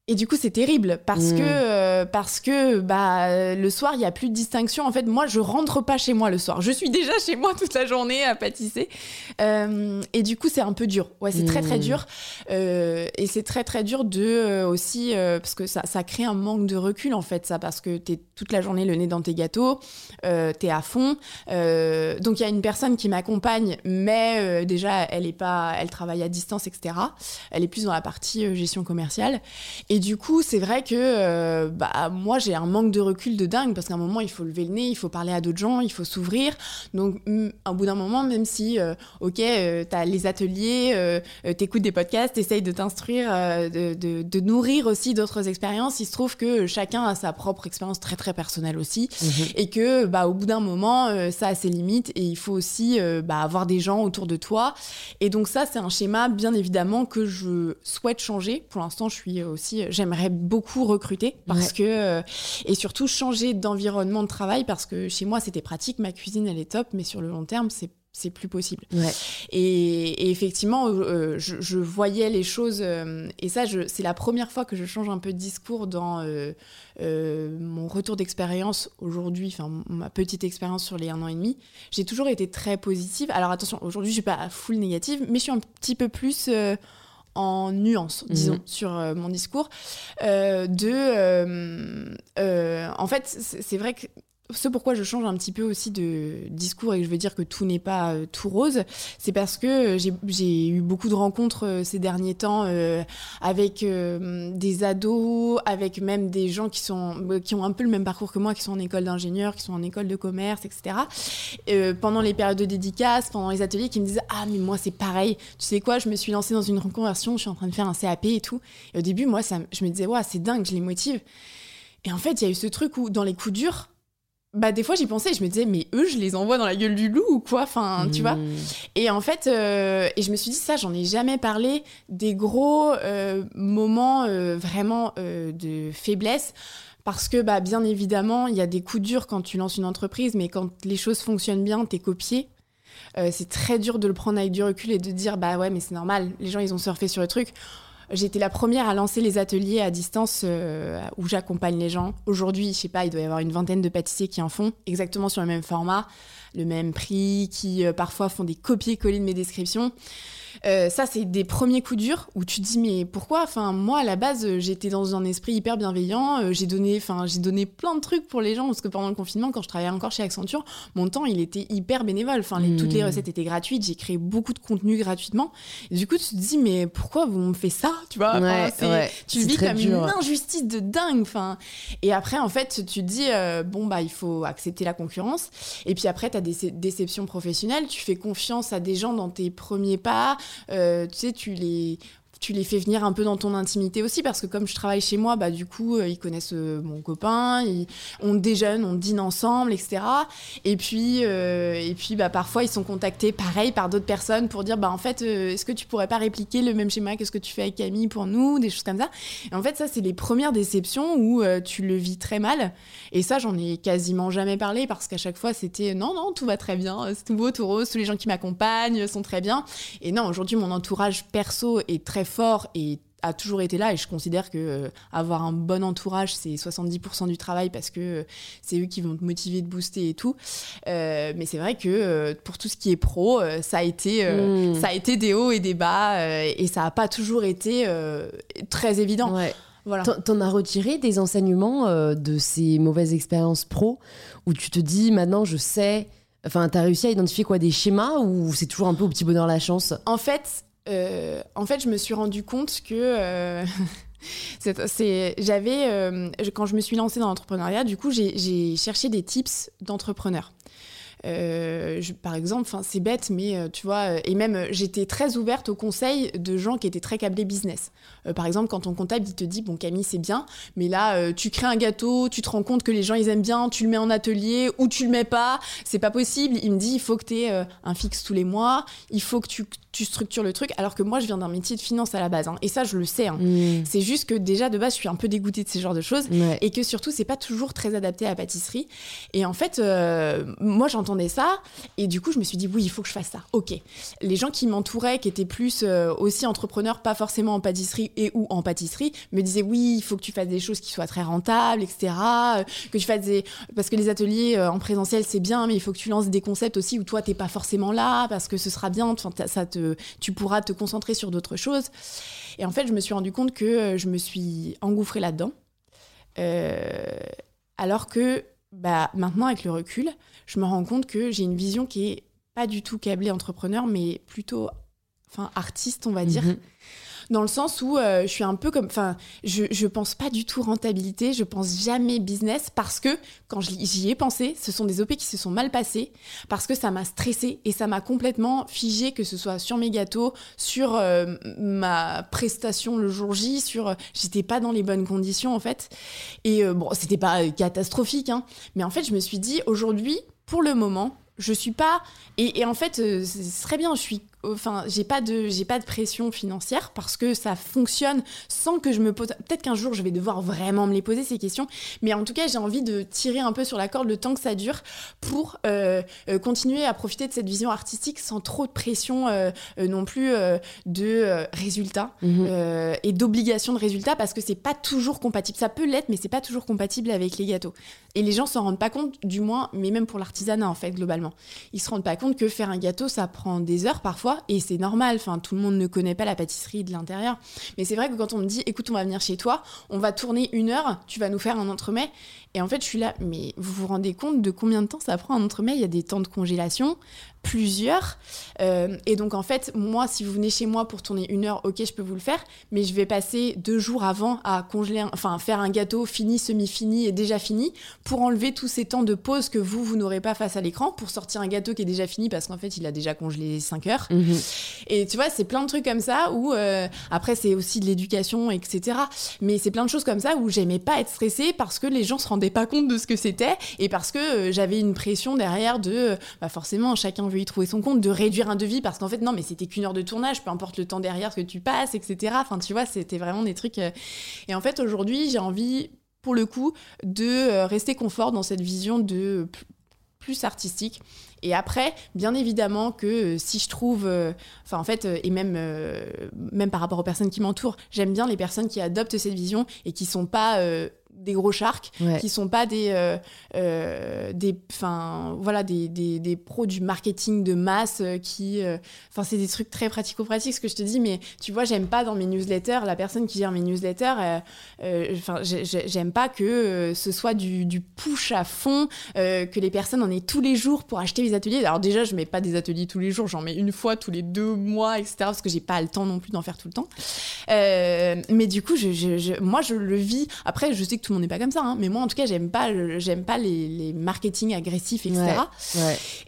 Speaker 2: Et du coup c'est terrible parce
Speaker 1: Mm.
Speaker 2: que euh, parce que bah le soir il y a plus de distinction. En fait moi je rentre pas chez moi le soir. Je suis déjà chez moi toute la journée à pâtisser. Euh, et du coup c'est un peu dur. Ouais c'est très très
Speaker 1: Mm.
Speaker 2: dur. Euh, et c'est très très dur de aussi parce que ça, ça crée un manque de recul en fait ça parce que t'es toute la journée le nez dans tes gâteaux, t'es à fond. Donc il y a une personne qui m'accompagne, mais déjà elle est pas, elle travaille à distance, etc. Elle est plus dans la partie gestion commerciale. Et du coup c'est vrai que euh, bah moi j'ai un manque de recul de dingue parce qu'à un moment il faut lever le nez, il faut parler à d'autres gens, il faut s'ouvrir. Donc au bout d'un moment même si euh, ok euh, t'as les ateliers, euh, t'écoutes des podcasts, t'essayes de t'instruire, de, de- de nourrir aussi d'autres expériences. Il se trouve que chacun a sa propre expérience très très personnelle aussi
Speaker 1: Mhm.
Speaker 2: et que bah au bout d'un moment ça a ses limites et il faut aussi bah, avoir des gens autour de toi et donc ça c'est un schéma bien évidemment que je souhaite changer pour l'instant je suis aussi j'aimerais beaucoup recruter parce
Speaker 1: Ouais.
Speaker 2: que euh, et surtout changer d'environnement de travail parce que chez moi c'était pratique ma cuisine elle est top mais sur le long terme c'est c'est plus possible
Speaker 1: Ouais.
Speaker 2: et, et effectivement, euh, je, je voyais les choses, euh, et ça, c'est la première fois que je change un peu de discours dans euh, mon retour d'expérience aujourd'hui, enfin ma petite expérience sur les un an et demi. J'ai toujours été très positive. Alors attention, aujourd'hui, je suis pas à full négative, mais je suis un petit peu plus en nuance, disons,
Speaker 1: Mhm.
Speaker 2: sur euh, mon discours. Euh, de, euh, en fait, c'est vrai que ce pourquoi je change un petit peu aussi de discours et que je veux dire que tout n'est pas euh, tout rose, c'est parce que j'ai- j'ai eu beaucoup de rencontres euh, ces derniers temps euh, avec euh, des ados, avec même des gens qui, sont, euh, qui ont un peu le même parcours que moi, qui sont en école d'ingénieur, qui sont en école de commerce, etc. Euh, pendant les périodes de dédicaces, pendant les ateliers, qui me disaient Ah, mais moi, c'est pareil. Tu sais quoi, je me suis lancée dans une reconversion, je suis en train de faire un CAP et tout. Et au début, moi, ça, je me disais Ouais, c'est dingue, je les motive. Et en fait, il y a eu ce truc où, dans les coups durs, bah, des fois, j'y pensais je me disais, mais eux, je les envoie dans la gueule du loup ou quoi Enfin, tu vois
Speaker 1: Mm.
Speaker 2: et en fait, euh, et je me suis dit ça, j'en ai jamais parlé des gros euh, moments euh, vraiment euh, de faiblesse. Parce que, bah, bien évidemment, il y a des coups durs quand tu lances une entreprise, mais quand les choses fonctionnent bien, t'es copié. Euh, c'est très dur de le prendre avec du recul et de dire, bah ouais, mais c'est normal, les gens, ils ont surfé sur le truc. Été la première à lancer les ateliers à distance euh, où j'accompagne les gens. Aujourd'hui, je sais pas, il doit y avoir une vingtaine de pâtissiers qui en font, exactement sur le même format, le même prix, qui euh, parfois font des copier-coller de mes descriptions. Euh, ça, c'est des premiers coups durs où tu te dis mais pourquoi? Enfin, moi à la base, euh, j'étais dans un esprit hyper bienveillant. euh, j'ai donné, enfin, j'ai donné plein de trucs pour les gens parce que pendant le confinement, quand je travaillais encore chez Accenture, mon temps il était hyper bénévole. Enfin, les- toutes les recettes étaient gratuites. J'ai créé beaucoup de contenu gratuitement. Et du coup, tu te dis mais pourquoi vous me faites ça? Tu vois
Speaker 1: Ouais, ouais.
Speaker 2: tu vis comme
Speaker 1: dur.
Speaker 2: une injustice de dingue. Enfin, et après, en fait, tu te dis, euh, bon, bah, il faut accepter la concurrence. Et puis après, tu as des déceptions professionnelles. Tu fais confiance à des gens dans tes premiers pas. Euh, tu sais, tu les tu les fais venir un peu dans ton intimité aussi parce que comme je travaille chez moi bah du coup euh, ils connaissent euh, mon copain ils, on déjeune on dîne ensemble etc et puis euh, et puis bah parfois ils sont contactés pareil par d'autres personnes pour dire bah en fait est-ce que tu pourrais pas répliquer le même schéma que ce que tu fais avec Camille pour nous des choses comme ça. Et en fait ça c'est les premières déceptions où tu le vis très mal. Et ça j'en ai quasiment jamais parlé parce qu'à chaque fois c'était non non tout va très bien c'est tout beau tout rose tous les gens qui m'accompagnent sont très bien. Et non aujourd'hui mon entourage perso est très fort et a toujours été là et je considère que euh, avoir un bon entourage c'est 70% du travail parce que euh, c'est eux qui vont te motiver, te booster et tout. Euh, mais c'est vrai que pour tout ce qui est pro, ça a été euh,
Speaker 1: Mm.
Speaker 2: ça a été des hauts et des bas et ça a pas toujours été très évident.
Speaker 1: Ouais.
Speaker 2: Voilà.
Speaker 1: T'en- as retiré des enseignements de ces mauvaises expériences pro où tu te dis maintenant je sais Enfin, t'as réussi à identifier quoi des schémas ou c'est toujours un peu au petit bonheur la chance?
Speaker 2: En fait, euh, en fait, je me suis rendu compte que euh, j'avais, euh, quand je me suis lancée dans l'entrepreneuriat, du coup, j'ai cherché des tips d'entrepreneurs. Euh, par exemple, c'est bête, mais euh, tu vois, euh, et même j'étais très ouverte aux conseils de gens qui étaient très câblés business. par exemple, quand ton comptable il te dit bon Camille c'est bien, mais là tu crées un gâteau, tu te rends compte que les gens ils aiment bien, tu le mets en atelier ou tu le mets pas, c'est pas possible. Il me dit il faut que tu aies un fixe tous les mois, il faut que tu, tu, structures le truc. Alors que moi je viens d'un métier de finance à la base, hein, et ça je le sais. Hein. Mmh. C'est juste que déjà de base je suis un peu dégoûtée de ces genres de choses et que surtout c'est pas toujours très adapté à la pâtisserie. Et en fait, moi j'entends ça. Et du coup, je me suis dit, oui, il faut que je fasse ça. Ok. Les gens qui m'entouraient, qui étaient plus euh, aussi entrepreneurs, pas forcément en pâtisserie et ou en pâtisserie, me disaient, oui, il faut que tu fasses des choses qui soient très rentables, etc. Euh, que tu fasses des... Parce que les ateliers euh, en présentiel, c'est bien, mais il faut que tu lances des concepts aussi où toi, t'es pas forcément là, parce que ce sera bien, ça te... tu pourras te concentrer sur d'autres choses. Et en fait, je me suis rendu compte que je me suis engouffrée là-dedans. alors que bah, maintenant, avec le recul, je me rends compte que j'ai une vision qui est pas du tout câblée entrepreneur, mais plutôt enfin, artiste, on va dire. Mhm dans le sens où euh, je suis un peu comme, enfin, je, je pense pas du tout rentabilité, je pense jamais business parce que quand j'y ai pensé, ce sont des OP qui se sont mal passés parce que ça m'a stressé et ça m'a complètement figé, que ce soit sur mes gâteaux, sur euh, ma prestation le jour J, sur, j'étais pas dans les bonnes conditions en fait. Et euh, bon, c'était pas catastrophique, hein, mais en fait, je me suis dit aujourd'hui, pour le moment, je suis pas et, en fait ce serait bien je suis enfin j'ai pas de j'ai pas de pression financière parce que ça fonctionne sans que je me pose peut-être qu'un jour je vais devoir vraiment me les poser ces questions. Mais en tout cas j'ai envie de tirer un peu sur la corde le temps que ça dure pour euh, euh, continuer à profiter de cette vision artistique sans trop de pression euh, non plus de résultats mhm. et d'obligation de résultats parce que c'est pas toujours compatible. Ça peut l'être mais c'est pas toujours compatible avec les gâteaux. Et les gens s'en rendent pas compte du moins mais même pour l'artisanat en fait globalement. Ils se rendent pas compte que faire un gâteau ça prend des heures parfois et c'est normal. Enfin, tout le monde ne connaît pas la pâtisserie de l'intérieur. Mais c'est vrai que quand on me dit, écoute, on va venir chez toi, on va tourner une heure, tu vas nous faire un entremets. Et en fait, je suis là, mais vous vous rendez compte de combien de temps ça prend un entremets? Il y a des temps de congélation, plusieurs. Euh, et donc, en fait, moi, si vous venez chez moi pour tourner une heure, ok, je peux vous le faire, mais je vais passer deux jours avant à congeler, enfin, faire un gâteau fini, semi-fini et déjà fini pour enlever tous ces temps de pause que vous, vous n'aurez pas face à l'écran pour sortir un gâteau qui est déjà fini parce qu'en fait, il a déjà congelé 5 heures. Mhm. Et tu vois, c'est plein de trucs comme ça où, euh, après, c'est aussi de l'éducation, etc. Mais c'est plein de choses comme ça où j'aimais pas être stressée parce que les gens se pas compte de ce que c'était et parce que euh, j'avais une pression derrière de, bah forcément, chacun veut y trouver son compte, de réduire un devis parce qu'en fait, non, mais c'était qu'une heure de tournage, peu importe le temps derrière ce que tu passes, etc. Enfin, tu vois, c'était vraiment des trucs. Euh. Et en fait, aujourd'hui, j'ai envie, pour le coup, de euh, rester confort dans cette vision de plus artistique. Et après, bien évidemment que si je trouve, enfin en fait, et même même par rapport aux personnes qui m'entourent, j'aime bien les personnes qui adoptent cette vision et qui sont pas des gros sharks qui sont pas des euh, euh, des enfin voilà des, des, des, pros du marketing de masse euh, qui enfin c'est des trucs très pratico-pratiques ce que je te dis mais tu vois j'aime pas dans mes newsletters la personne qui gère mes newsletters enfin j'aime pas que ce soit du, du, push à fond que les personnes en aient tous les jours pour acheter les ateliers. Alors déjà je mets pas des ateliers tous les jours j'en mets une fois tous les deux mois etc parce que j'ai pas le temps non plus d'en faire tout le temps. Mais du coup je, je, moi je le vis. Après je sais que tout le monde n'est pas comme ça, hein, mais moi en tout cas j'aime pas, j'aime pas les, les marketing agressifs, etc.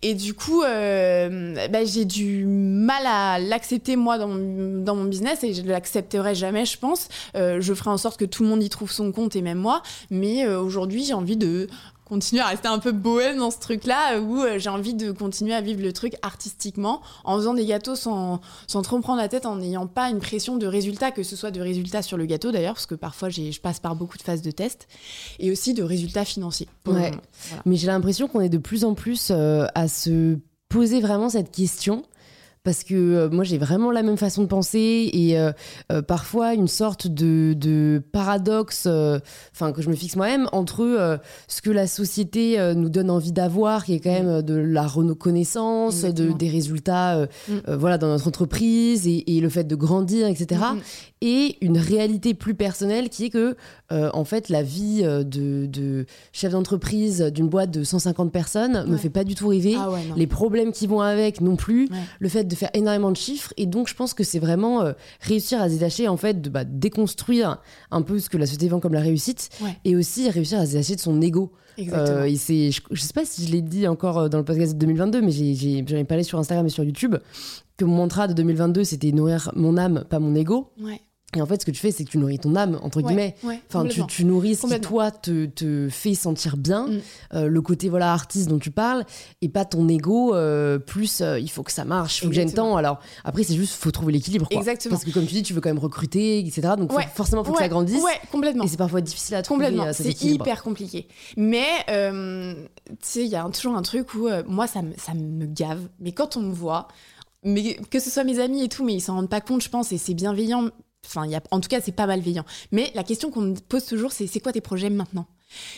Speaker 2: Et du coup, euh, bah, j'ai du mal à l'accepter moi dans mon, dans mon business et je l'accepterai jamais, je pense. Euh, je ferai en sorte que tout le monde y trouve son compte et même moi, mais euh, aujourd'hui j'ai envie de continuer à rester un peu bohème dans ce truc-là, où euh, j'ai envie de continuer à vivre le truc artistiquement, en faisant des gâteaux sans, sans trop me prendre la tête, en n'ayant pas une pression de résultat, que ce soit de résultats sur le gâteau d'ailleurs, parce que parfois je passe par beaucoup de phases de test, et aussi de résultats financiers.
Speaker 1: Mais j'ai l'impression qu'on est de plus en plus euh, à se poser vraiment cette question parce que euh, moi j'ai vraiment la même façon de penser et euh, euh, parfois une sorte de, de paradoxe enfin que je me fixe moi-même entre ce que la société nous donne envie d'avoir qui est quand même de la reconnaissance de, des résultats mm. voilà dans notre entreprise et, et, le fait de grandir etc et une réalité plus personnelle qui est que, euh, en fait, la vie euh, de, de chef d'entreprise d'une boîte de 150 personnes me
Speaker 2: Ouais.
Speaker 1: fait pas du tout rêver.
Speaker 2: Ah ouais.
Speaker 1: Les problèmes qui vont avec non plus.
Speaker 2: Ouais.
Speaker 1: Le fait de faire énormément de chiffres. Et donc, je pense que c'est vraiment euh, réussir à se détacher, en fait, de bah, déconstruire un peu ce que la société vend comme la réussite. Et aussi réussir à se détacher de son ego.
Speaker 2: Exactement.
Speaker 1: Euh, et c'est, je, je sais pas si je l'ai dit encore dans le podcast de 2022, mais j'en ai parlé sur Instagram et sur YouTube que mon mantra de 2022 c'était nourrir mon âme, pas mon ego.
Speaker 2: ouais.
Speaker 1: Et en fait, ce que tu fais, c'est que tu nourris ton âme entre
Speaker 2: Ouais,
Speaker 1: guillemets.
Speaker 2: ouais,
Speaker 1: Enfin, tu, tu nourris ce qui toi te, te fait sentir bien,
Speaker 2: Mm.
Speaker 1: euh, le côté voilà artiste dont tu parles, et pas ton ego. euh, plus, euh, il faut que ça marche, il faut que j'aime
Speaker 2: Exactement.
Speaker 1: tant. Alors après, c'est juste faut trouver l'équilibre.
Speaker 2: Exactement.
Speaker 1: Parce que comme tu dis, tu veux quand même recruter, etc. Donc faut- forcément, faut que ça grandisse.
Speaker 2: Ouais, complètement.
Speaker 1: Et c'est parfois difficile à trouver.
Speaker 2: Complètement, c'est hyper compliqué. Mais, tu sais, il y a un- toujours un truc où moi, ça me, ça me gave. Mais quand on me voit, mais que ce soit mes amis et tout, mais ils s'en rendent pas compte, je pense, et c'est bienveillant. Enfin, il y a, en tout cas, c'est pas malveillant. Mais la question qu'on me pose toujours, c'est c'est quoi tes projets maintenant?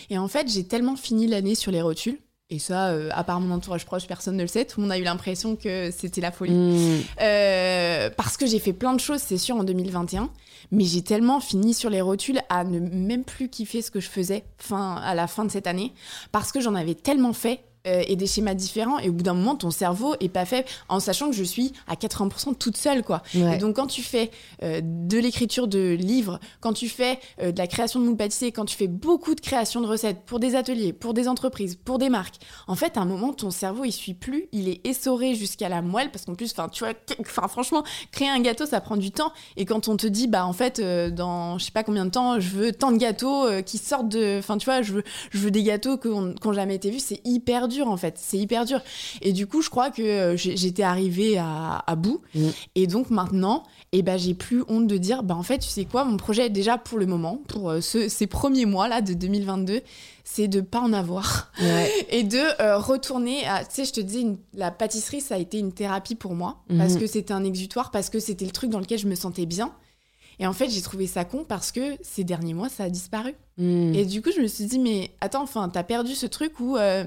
Speaker 2: Et en fait, j'ai tellement fini l'année sur les rotules. Et ça, euh, à part mon entourage proche, personne ne le sait. Tout le monde a eu l'impression que c'était la folie.
Speaker 1: Mm.
Speaker 2: Euh, parce que j'ai fait plein de choses, c'est sûr, en 2021. Mais j'ai tellement fini sur les rotules à ne même plus kiffer ce que je faisais fin, à la fin de cette année. Parce que j'en avais tellement fait. Euh, et des schémas différents et au bout d'un moment ton cerveau est pas fait en sachant que je suis à 80% toute seule quoi
Speaker 1: Ouais.
Speaker 2: et donc quand tu fais euh, de l'écriture de livres quand tu fais euh, de la création de moules pâtissiers quand tu fais beaucoup de création de recettes pour des ateliers pour des entreprises pour des marques en fait à un moment ton cerveau il suit plus il est essoré jusqu'à la moelle parce qu'en plus enfin tu vois enfin franchement créer un gâteau ça prend du temps et quand on te dit bah en fait dans je sais pas combien de temps je veux tant de gâteaux qui sortent de enfin tu vois je veux je veux des gâteaux qui ont qui ont jamais été vus c'est hyper dur en fait c'est hyper dur et du coup je crois que euh, j'étais arrivée à, à bout
Speaker 1: Mm.
Speaker 2: et donc maintenant et ben j'ai plus honte de dire bah en fait tu sais quoi mon projet déjà pour le moment pour euh, ce- ces premiers mois là de 2022 c'est de pas en avoir
Speaker 1: Ouais.
Speaker 2: et de euh, retourner à tu sais je te disais une- la pâtisserie ça a été une thérapie pour moi
Speaker 1: Mhm.
Speaker 2: parce que c'était un exutoire parce que c'était le truc dans lequel je me sentais bien et en fait j'ai trouvé ça con parce que ces derniers mois ça a disparu
Speaker 1: Mm.
Speaker 2: et du coup, je me suis dit, mais attends, enfin, t'as perdu ce truc où, euh,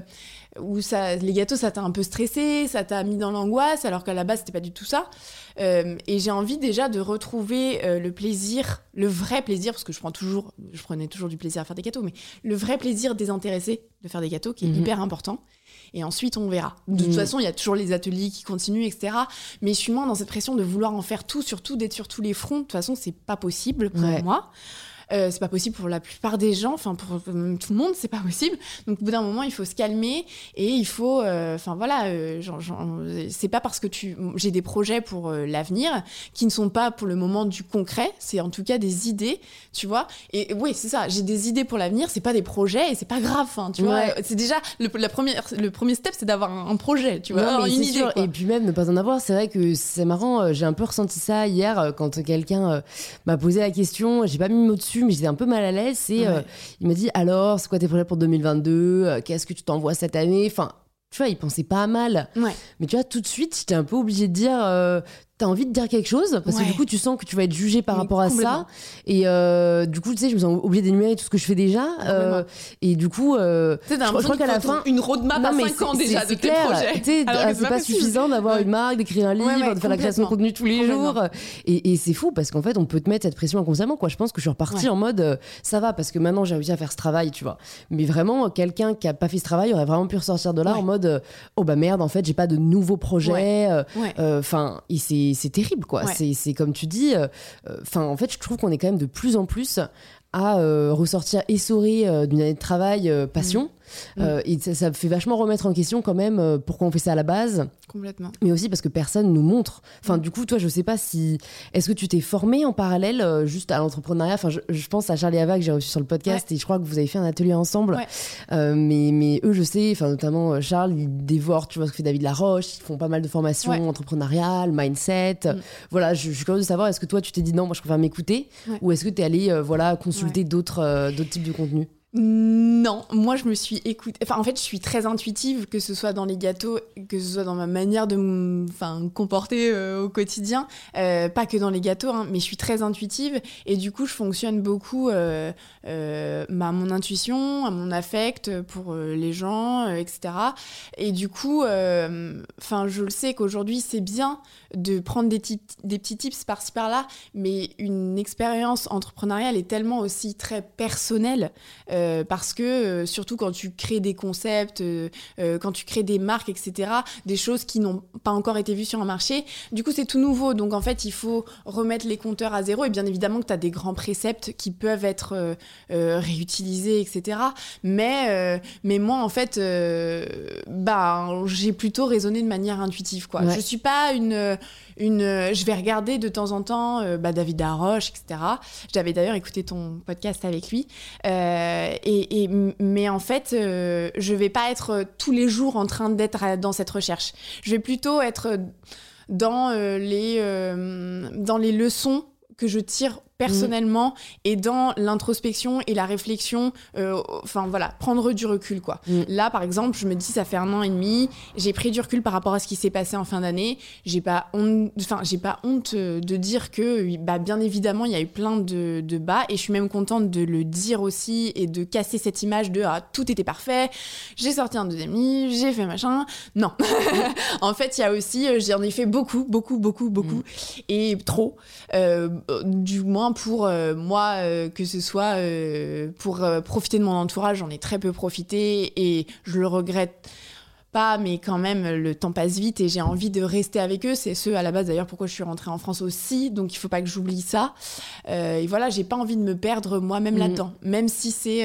Speaker 2: où ça, les gâteaux, ça t'a un peu stressé, ça t'a mis dans l'angoisse, alors qu'à la base, c'était pas du tout ça. Euh, et j'ai envie déjà de retrouver euh, le plaisir, le vrai plaisir, parce que je prends toujours, je prenais toujours du plaisir à faire des gâteaux, mais le vrai plaisir désintéressé de faire des gâteaux, qui est
Speaker 1: Mhm.
Speaker 2: hyper important. Et ensuite, on verra. De toute
Speaker 1: Mhm.
Speaker 2: façon, il y a toujours les ateliers qui continuent, etc. Mais je suis moins dans cette pression de vouloir en faire tout, surtout d'être sur tous les fronts. De toute façon, c'est pas possible pour
Speaker 1: Ouais.
Speaker 2: moi. Euh, c'est pas possible pour la plupart des gens, enfin pour tout le monde, c'est pas possible. Donc au bout d'un moment, il faut se calmer et il faut, euh, enfin voilà, euh, c'est pas parce que tu, j'ai des projets pour euh, l'avenir qui ne sont pas pour le moment du concret, c'est en tout cas des idées, tu vois. Et oui, c'est ça, j'ai des idées pour l'avenir, c'est pas des projets et c'est pas grave, hein, tu
Speaker 1: Ouais.
Speaker 2: vois. C'est déjà le, la première, le premier step, c'est d'avoir un, un projet, tu vois,
Speaker 1: Non,
Speaker 2: une idée.
Speaker 1: sûr. Et puis même ne pas en avoir, c'est vrai que c'est marrant. euh, J'ai un peu ressenti ça hier quand quelqu'un m'a posé la question. J'ai pas mis mot dessus, mais j'étais un peu mal à l'aise. C'est, euh,
Speaker 2: Ouais.
Speaker 1: il m'a dit alors, c'est quoi tes projets pour 2022 Euh, Qu'est-ce que tu t'envoies cette année? Enfin, tu vois, il pensait pas mal.
Speaker 2: Ouais.
Speaker 1: Mais tu vois, tout de suite, j'étais un peu obligée de dire. euh, T'as envie de dire quelque chose parce que du coup tu sens que tu vas être jugé par
Speaker 2: Mais
Speaker 1: rapport à ça et euh, du coup tu sais je me sens obligée d'énumérer tout ce que je fais déjà euh, et du coup euh, je je crois qu'à la fin-
Speaker 2: une roadmap
Speaker 1: non,
Speaker 2: à
Speaker 1: mais
Speaker 2: 5 ans déjà de tes projets.
Speaker 1: Ah,
Speaker 2: c'est pas
Speaker 1: pas, suffisant d'avoir
Speaker 2: Ouais.
Speaker 1: une marque, d'écrire un livre,
Speaker 2: Ouais,
Speaker 1: de faire la création de contenu tous les jours. Et, et c'est fou parce qu'en fait, on peut te mettre cette pression inconsciemment. Quoi. Je pense que je suis repartie en mode euh, ça va parce que maintenant j'ai réussi à faire ce travail, tu vois. Mais vraiment, quelqu'un qui a pas fait ce travail aurait vraiment pu ressortir de là en mode euh, oh bah merde, en fait, j'ai pas de nouveaux projets. euh. Enfin, et c'est c'est terrible, quoi.
Speaker 2: Ouais.
Speaker 1: C'est comme tu dis. Enfin, en fait, je trouve qu'on est quand même de plus en plus à euh, ressortir essoré euh, d'une année de travail euh, passion.
Speaker 2: Mm.
Speaker 1: Euh, et ça, ça fait vachement remettre en question quand même euh, pourquoi on fait ça à la base,
Speaker 2: Complètement.
Speaker 1: mais aussi parce que personne nous montre. Enfin,
Speaker 2: Mm.
Speaker 1: du coup, toi, je sais pas si. Est-ce que tu t'es formé en parallèle euh, juste à l'entrepreneuriat? Enfin, je, je pense à Charlie Ava que j'ai reçu sur le podcast et je crois que vous avez fait un atelier ensemble.
Speaker 2: Ouais.
Speaker 1: Mais, mais eux, je sais, enfin, notamment Charles, ils dévorent, tu vois, ce que fait David Laroche, ils font pas mal de formations
Speaker 2: Ouais.
Speaker 1: entrepreneuriales, mindset.
Speaker 2: Mm.
Speaker 1: Voilà, je, je suis curieuse de savoir, est-ce que toi, tu t'es dit non, moi, je préfère m'écouter? Ou est-ce que tu es allé voilà, consulter d'autres d'autres types de contenus?
Speaker 2: Non, moi je me suis écoutée. Enfin, en fait, je suis très intuitive, que ce soit dans les gâteaux, que ce soit dans ma manière de me enfin, comporter euh, au quotidien. Euh, pas que dans les gâteaux, hein, mais je suis très intuitive. Et du coup, je fonctionne beaucoup euh, à mon intuition, à mon affect pour les gens, etc. Et du coup, enfin, je le sais qu'aujourd'hui, c'est bien de prendre des petits tips par-ci par-là, mais une expérience entrepreneuriale est tellement aussi très personnelle parce que euh, surtout quand tu crées des concepts, euh, euh, quand tu crées des marques, etc., des choses qui n'ont pas encore été vues sur un marché, du coup c'est tout nouveau. Donc en fait il faut remettre les compteurs à zéro et bien évidemment que tu as des grands préceptes qui peuvent être réutilisés, etc. Mais, mais moi en fait, bah, j'ai plutôt raisonné de manière intuitive. Quoi. Je suis pas une une, je vais regarder de temps en temps bah, David Darroche, etc. J'avais d'ailleurs écouté ton podcast avec lui. et, mais en fait, euh, je vais pas être tous les jours en train d'être dans cette recherche. Je vais plutôt être dans, euh, les, euh, dans les leçons que je tire personnellement et dans l'introspection et la réflexion, euh, enfin voilà, prendre du recul quoi. Mm. Là par exemple, je me dis ça fait un an et demi, j'ai pris du recul par rapport à ce qui s'est passé en fin d'année. J'ai pas honte, enfin j'ai pas honte euh, de dire que bah bien évidemment il y a eu plein de, de, bas et je suis même contente de le dire aussi et de casser cette image de ah tout était parfait, j'ai sorti un deuxième livre, j'ai fait machin. Non, en fait il y a aussi euh, j'en ai fait beaucoup beaucoup beaucoup beaucoup mm. et trop du moins pour euh, moi, euh, que ce soit euh, pour profiter de mon entourage, j'en ai très peu profité et je le regrette pas, mais quand même, le temps passe vite et j'ai envie de rester avec eux. C'est ce, à la base, d'ailleurs, pourquoi je suis rentrée en France aussi. Donc, il faut pas que j'oublie ça. et voilà, j'ai pas envie de me perdre moi-même mm. là-dedans. Même si c'est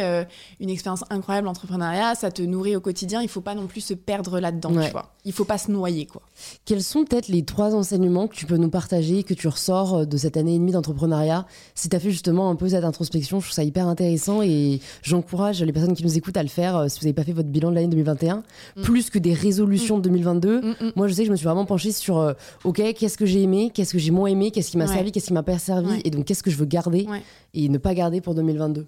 Speaker 2: une expérience incroyable, l'entrepreneuriat, ça te nourrit au quotidien, il faut pas non plus se perdre là-dedans, tu vois. Il faut pas se noyer, quoi.
Speaker 1: Quels sont peut-être les trois enseignements que tu peux nous partager, que tu ressors euh, de cette année et demie d'entrepreneuriat? Si tu as fait justement un peu cette introspection, je trouve ça hyper intéressant et j'encourage les personnes qui nous écoutent à le faire euh, si vous n'avez pas fait votre bilan de l'année 2021, mm. plus que des résolutions de 2022. Mm, mm, Moi, je sais que je me suis vraiment penchée sur euh, OK, qu'est-ce que j'ai aimé, qu'est-ce que j'ai moins aimé, qu'est-ce qui m'a servi, qu'est-ce qui m'a pas servi, et donc qu'est-ce que je veux garder et ne pas garder pour 2022.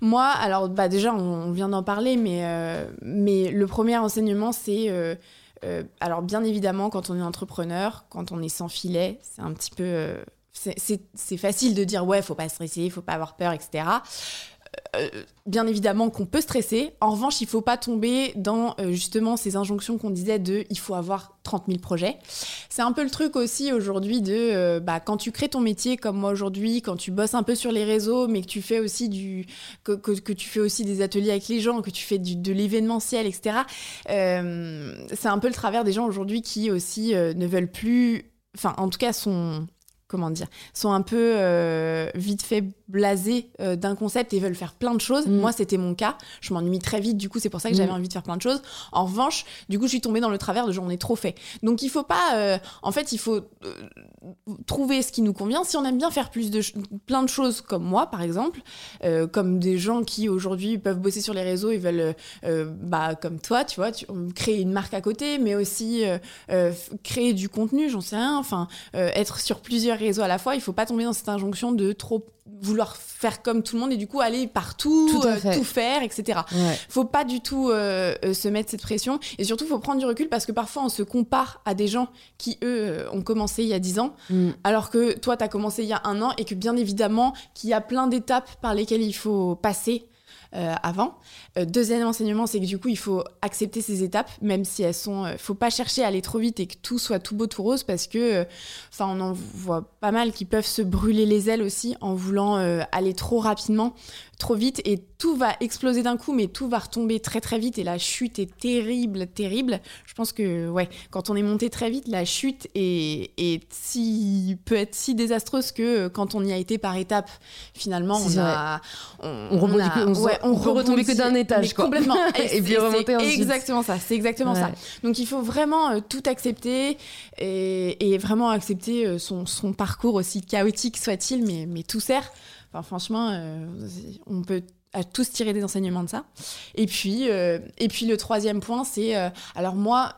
Speaker 2: Moi, alors bah, déjà, on, vient d'en parler, mais, mais le premier enseignement, c'est euh, alors bien évidemment, quand on est entrepreneur, quand on est sans filet, c'est un petit peu... Euh, c'est facile de dire ouais, faut pas stresser, faut pas avoir peur, etc. Euh, bien évidemment qu'on peut stresser. En revanche, il faut pas tomber dans justement ces injonctions qu'on disait de il faut avoir 30 000 projets. C'est un peu le truc aussi aujourd'hui de bah, quand tu crées ton métier comme moi aujourd'hui, quand tu bosses un peu sur les réseaux, mais que tu fais aussi du que, que, tu fais aussi des ateliers avec les gens, que tu fais du, de l'événementiel, etc. c'est un peu le travers des gens aujourd'hui qui aussi ne veulent plus, enfin en tout cas sont comment dire, sont un peu euh, vite fait blasés euh, d'un concept et veulent faire plein de choses. Mm. Moi, c'était mon cas. Je m'ennuie très vite. Du coup, c'est pour ça que j'avais mm. envie de faire plein de choses. En revanche, du coup, je suis tombée dans le travers de j'en ai trop fait. Donc, il faut pas. Euh, en fait, il faut trouver ce qui nous convient. Si on aime bien faire plus de plein de choses, comme moi, par exemple, comme des gens qui aujourd'hui peuvent bosser sur les réseaux et veulent, bah, comme toi, tu vois, tu, créer une marque à côté, mais aussi créer du contenu, j'en sais rien. Enfin, être sur plusieurs réseaux à la fois, il faut pas tomber dans cette injonction de trop vouloir faire comme tout le monde et du coup aller partout, tout, euh, faire, etc. Faut pas du tout euh, euh, se mettre cette pression et surtout faut prendre du recul parce que parfois on se compare à des gens qui eux ont commencé il y a 10 ans mm. alors que toi tu as commencé il y a un an et que bien évidemment qu'il y a plein d'étapes par lesquelles il faut passer euh, avant. Euh, deuxième enseignement, c'est que du coup, il faut accepter ces étapes, même si elles sont. Euh, faut pas chercher à aller trop vite et que tout soit tout beau, tout rose, parce que, enfin, on en voit pas mal qui peuvent se brûler les ailes aussi en voulant aller trop rapidement, trop vite, et tout va exploser d'un coup, mais tout va retomber très très vite, et la chute est terrible, terrible. Je pense que, ouais, quand on est monté très vite, la chute est, est si, peut être si désastreuse que quand on y a été par étapes, finalement, on a.
Speaker 1: On, on, on, peut retomber que d'un étage, quoi.
Speaker 2: Complètement. et, puis remonter ensuite. Exactement ça. C'est exactement ça. Donc il faut vraiment euh, tout accepter et, vraiment accepter euh, son, son, parcours aussi chaotique soit-il, mais, mais tout sert. Enfin, franchement, euh, on peut à tous tirer des enseignements de ça. Et puis, et puis le troisième point, c'est alors moi,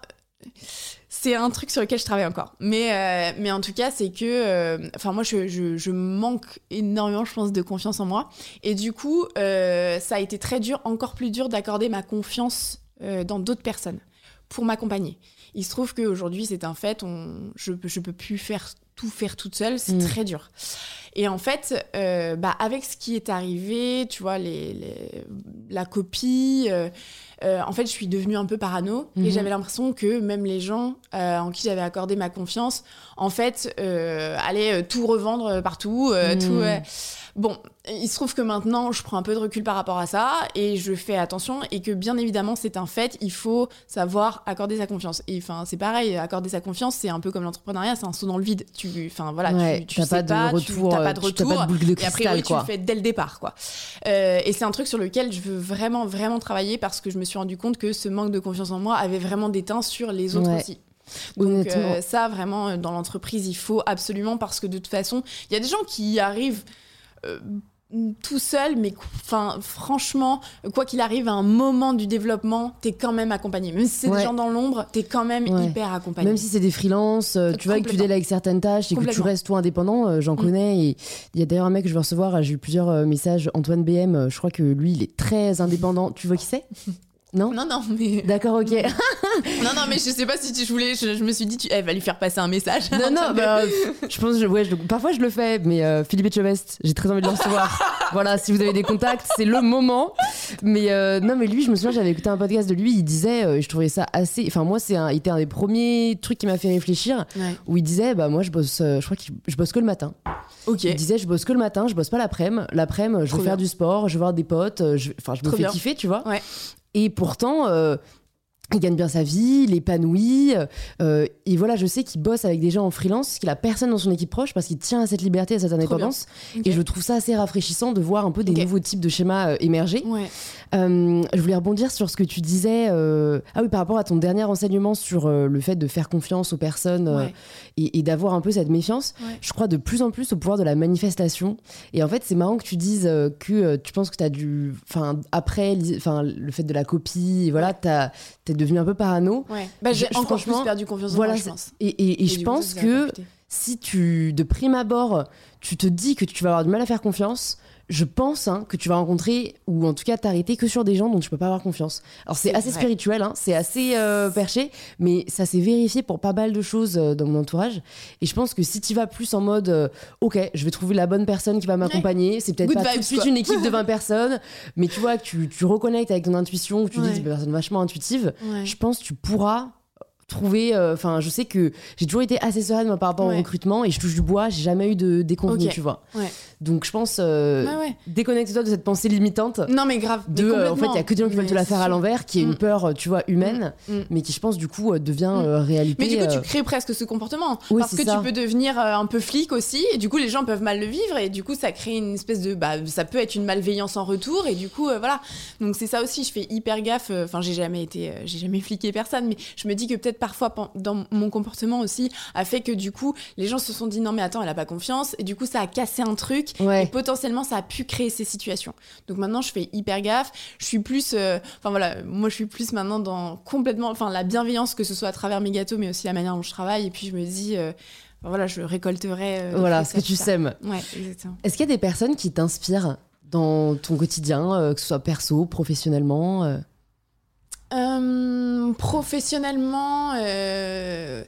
Speaker 2: c'est un truc sur lequel je travaille encore. Mais, euh, mais en tout cas, c'est que. euh, Enfin, moi, je, je- je manque énormément, je pense, de confiance en moi. Et du coup, euh, ça a été très dur, encore plus dur d'accorder ma confiance euh, dans d'autres personnes pour m'accompagner. Il se trouve qu'aujourd'hui, c'est un fait, on, je, je peux plus faire tout faire toute seule, c'est
Speaker 1: Mm.
Speaker 2: très dur. Et en fait, euh, bah, avec ce qui est arrivé, tu vois, la copie, euh, euh, en fait, je suis devenue un peu parano
Speaker 1: Mhm.
Speaker 2: et j'avais l'impression que même les gens euh, en qui j'avais accordé ma confiance, en fait, euh, allaient tout revendre partout,
Speaker 1: Mhm.
Speaker 2: tout. Bon, il se trouve que maintenant, je prends un peu de recul par rapport à ça et je fais attention et que bien évidemment, c'est un fait, il faut savoir accorder sa confiance. Et enfin, c'est pareil, accorder sa confiance, c'est un peu comme l'entrepreneuriat, c'est un saut dans le vide. Tu, enfin voilà,
Speaker 1: Ouais,
Speaker 2: tu, tu sais
Speaker 1: pas de
Speaker 2: pas, tu-
Speaker 1: retour,
Speaker 2: t'as
Speaker 1: euh,
Speaker 2: pas de
Speaker 1: tu-
Speaker 2: retour.
Speaker 1: pas de boule de
Speaker 2: Et a priori,
Speaker 1: cristal,
Speaker 2: tu le fais dès le départ, quoi. Et c'est un truc sur lequel je veux vraiment, vraiment travailler parce que je me suis rendu compte que ce manque de confiance en moi avait vraiment déteint sur les autres
Speaker 1: Ouais.
Speaker 2: aussi. Donc euh, ça, vraiment, euh, dans l'entreprise, il faut absolument parce que de toute façon, il y a des gens qui y arrivent euh, tout seuls, mais enfin, franchement, quoi qu'il arrive, à un moment du développement, t'es quand même accompagné. Même si c'est
Speaker 1: Ouais.
Speaker 2: des gens dans l'ombre, t'es quand même
Speaker 1: Ouais.
Speaker 2: hyper accompagné.
Speaker 1: Même si c'est des freelances, tu vois, que tu délègues certaines tâches et que tu restes toi indépendant, j'en
Speaker 2: Mm.
Speaker 1: connais. Et il y a d'ailleurs un mec que je vais recevoir, j'ai eu plusieurs messages. Antoine BM, je crois que lui, il est très indépendant. Tu vois qui c'est? Non
Speaker 2: Non, non, mais.
Speaker 1: D'accord, ok.
Speaker 2: Non, non, mais je sais pas si tu je voulais. Je, je me suis dit, tu, elle va lui faire passer un message.
Speaker 1: non, non, bah, je pense, je- ouais, je parfois je le fais, mais euh, Philippe Etchebest, j'ai très envie de le recevoir. voilà, si vous avez des contacts, c'est le moment. Mais euh, non, mais lui, je me souviens, j'avais écouté un podcast de lui, il disait, euh, je trouvais ça assez. Enfin, moi, c'est un, il était un des premiers trucs qui m'a fait réfléchir,
Speaker 2: Ouais.
Speaker 1: où il disait, bah, moi, je bosse, euh, je crois que je bosse que le matin.
Speaker 2: Ok.
Speaker 1: Il disait, je bosse que le matin, je bosse pas l'après-midi. L'après-midi, je
Speaker 2: Trop
Speaker 1: vais faire du sport, je vais voir des potes, euh, je, enfin, je me
Speaker 2: Trop
Speaker 1: fais
Speaker 2: bien.
Speaker 1: kiffer, tu vois.
Speaker 2: Ouais.
Speaker 1: Et pourtant, euh, il gagne bien sa vie, il épanouit. euh, et voilà, je sais qu'il bosse avec des gens en freelance, qu'il a personne dans son équipe proche parce qu'il tient à cette liberté, à cette indépendance.
Speaker 2: Ok.
Speaker 1: Et je trouve ça assez rafraîchissant de voir un peu des
Speaker 2: Ok.
Speaker 1: nouveaux types de schémas euh, émerger.
Speaker 2: Ouais.
Speaker 1: Euh, je voulais rebondir sur ce que tu disais. euh, Ah oui, par rapport à ton dernier enseignement sur euh, le fait de faire confiance aux personnes
Speaker 2: Ouais.
Speaker 1: et, et d'avoir un peu cette méfiance.
Speaker 2: Ouais.
Speaker 1: Je crois de plus en plus au pouvoir de la manifestation. Et en fait, c'est marrant que tu dises que tu penses que tu as dû. Enfin, après enfin, le fait de la copie, voilà, t'es devenu un peu parano.
Speaker 2: Ouais. Bah, j'ai encore plus perdu confiance en
Speaker 1: Voilà,
Speaker 2: moi, je
Speaker 1: c'est-
Speaker 2: pense.
Speaker 1: Et, et- et je
Speaker 2: du coup,
Speaker 1: pense que si tu, de prime abord, tu te dis que tu vas avoir du mal à faire confiance, je pense hein, que tu vas rencontrer, ou en tout cas t'arrêter que sur des gens dont tu peux pas avoir confiance. Alors c'est assez
Speaker 2: vrai.
Speaker 1: spirituel, hein, c'est assez euh, perché, mais ça s'est vérifié pour pas mal de choses euh, dans mon entourage. Et je pense que si tu vas plus en mode, euh, ok, je vais trouver la bonne personne qui va m'accompagner, c'est peut-être pas tout
Speaker 2: vibes,
Speaker 1: de suite
Speaker 2: quoi.
Speaker 1: une équipe de 20 personnes, mais tu vois que tu, tu reconnectes avec ton intuition, que tu dis
Speaker 2: Ouais.
Speaker 1: que c'est une personne vachement intuitive,
Speaker 2: Ouais.
Speaker 1: je pense que tu pourras trouver euh, enfin je sais que j'ai toujours été assez sereine moi, par rapport au recrutement et je touche du bois j'ai jamais eu de déconvenus
Speaker 2: Ok.
Speaker 1: tu vois
Speaker 2: Ouais.
Speaker 1: Donc je pense euh,
Speaker 2: ouais.
Speaker 1: déconnecte-toi de cette pensée limitante
Speaker 2: Non, mais grave.
Speaker 1: de
Speaker 2: mais
Speaker 1: euh, en fait il y a que des gens qui veulent te la faire à l'envers qui est une
Speaker 2: Mm.
Speaker 1: peur tu vois humaine
Speaker 2: Mm.
Speaker 1: mais qui je pense du coup euh, devient
Speaker 2: Mm.
Speaker 1: euh, réalité
Speaker 2: Mais du coup, tu crées presque ce comportement.
Speaker 1: Oui,
Speaker 2: parce que
Speaker 1: ça.
Speaker 2: tu peux devenir un peu flic aussi, et du coup, les gens peuvent mal le vivre, et du coup, ça crée une espèce de. Bah, ça peut être une malveillance en retour, et du coup, voilà. Donc, c'est ça aussi, je fais hyper gaffe. Enfin, j'ai jamais été. j'ai jamais fliqué personne, mais je me dis que peut-être parfois, dans mon comportement aussi, a fait que du coup, les gens se sont dit non, mais attends, elle a pas confiance, et du coup, ça a cassé un truc, et
Speaker 1: ouais.
Speaker 2: Potentiellement ça a pu créer ces situations. Donc maintenant je fais hyper gaffe, je suis plus euh, enfin voilà, moi je suis plus maintenant dans complètement enfin la bienveillance que ce soit à travers mes gâteaux mais aussi la manière dont je travaille. Et puis je me dis euh, voilà, je récolterai euh,
Speaker 1: voilà ce que tu sèmes.
Speaker 2: Ouais, exactement.
Speaker 1: est-ce qu'il y a des personnes qui t'inspirent dans ton quotidien que ce soit perso professionnellement
Speaker 2: professionnellement, euh,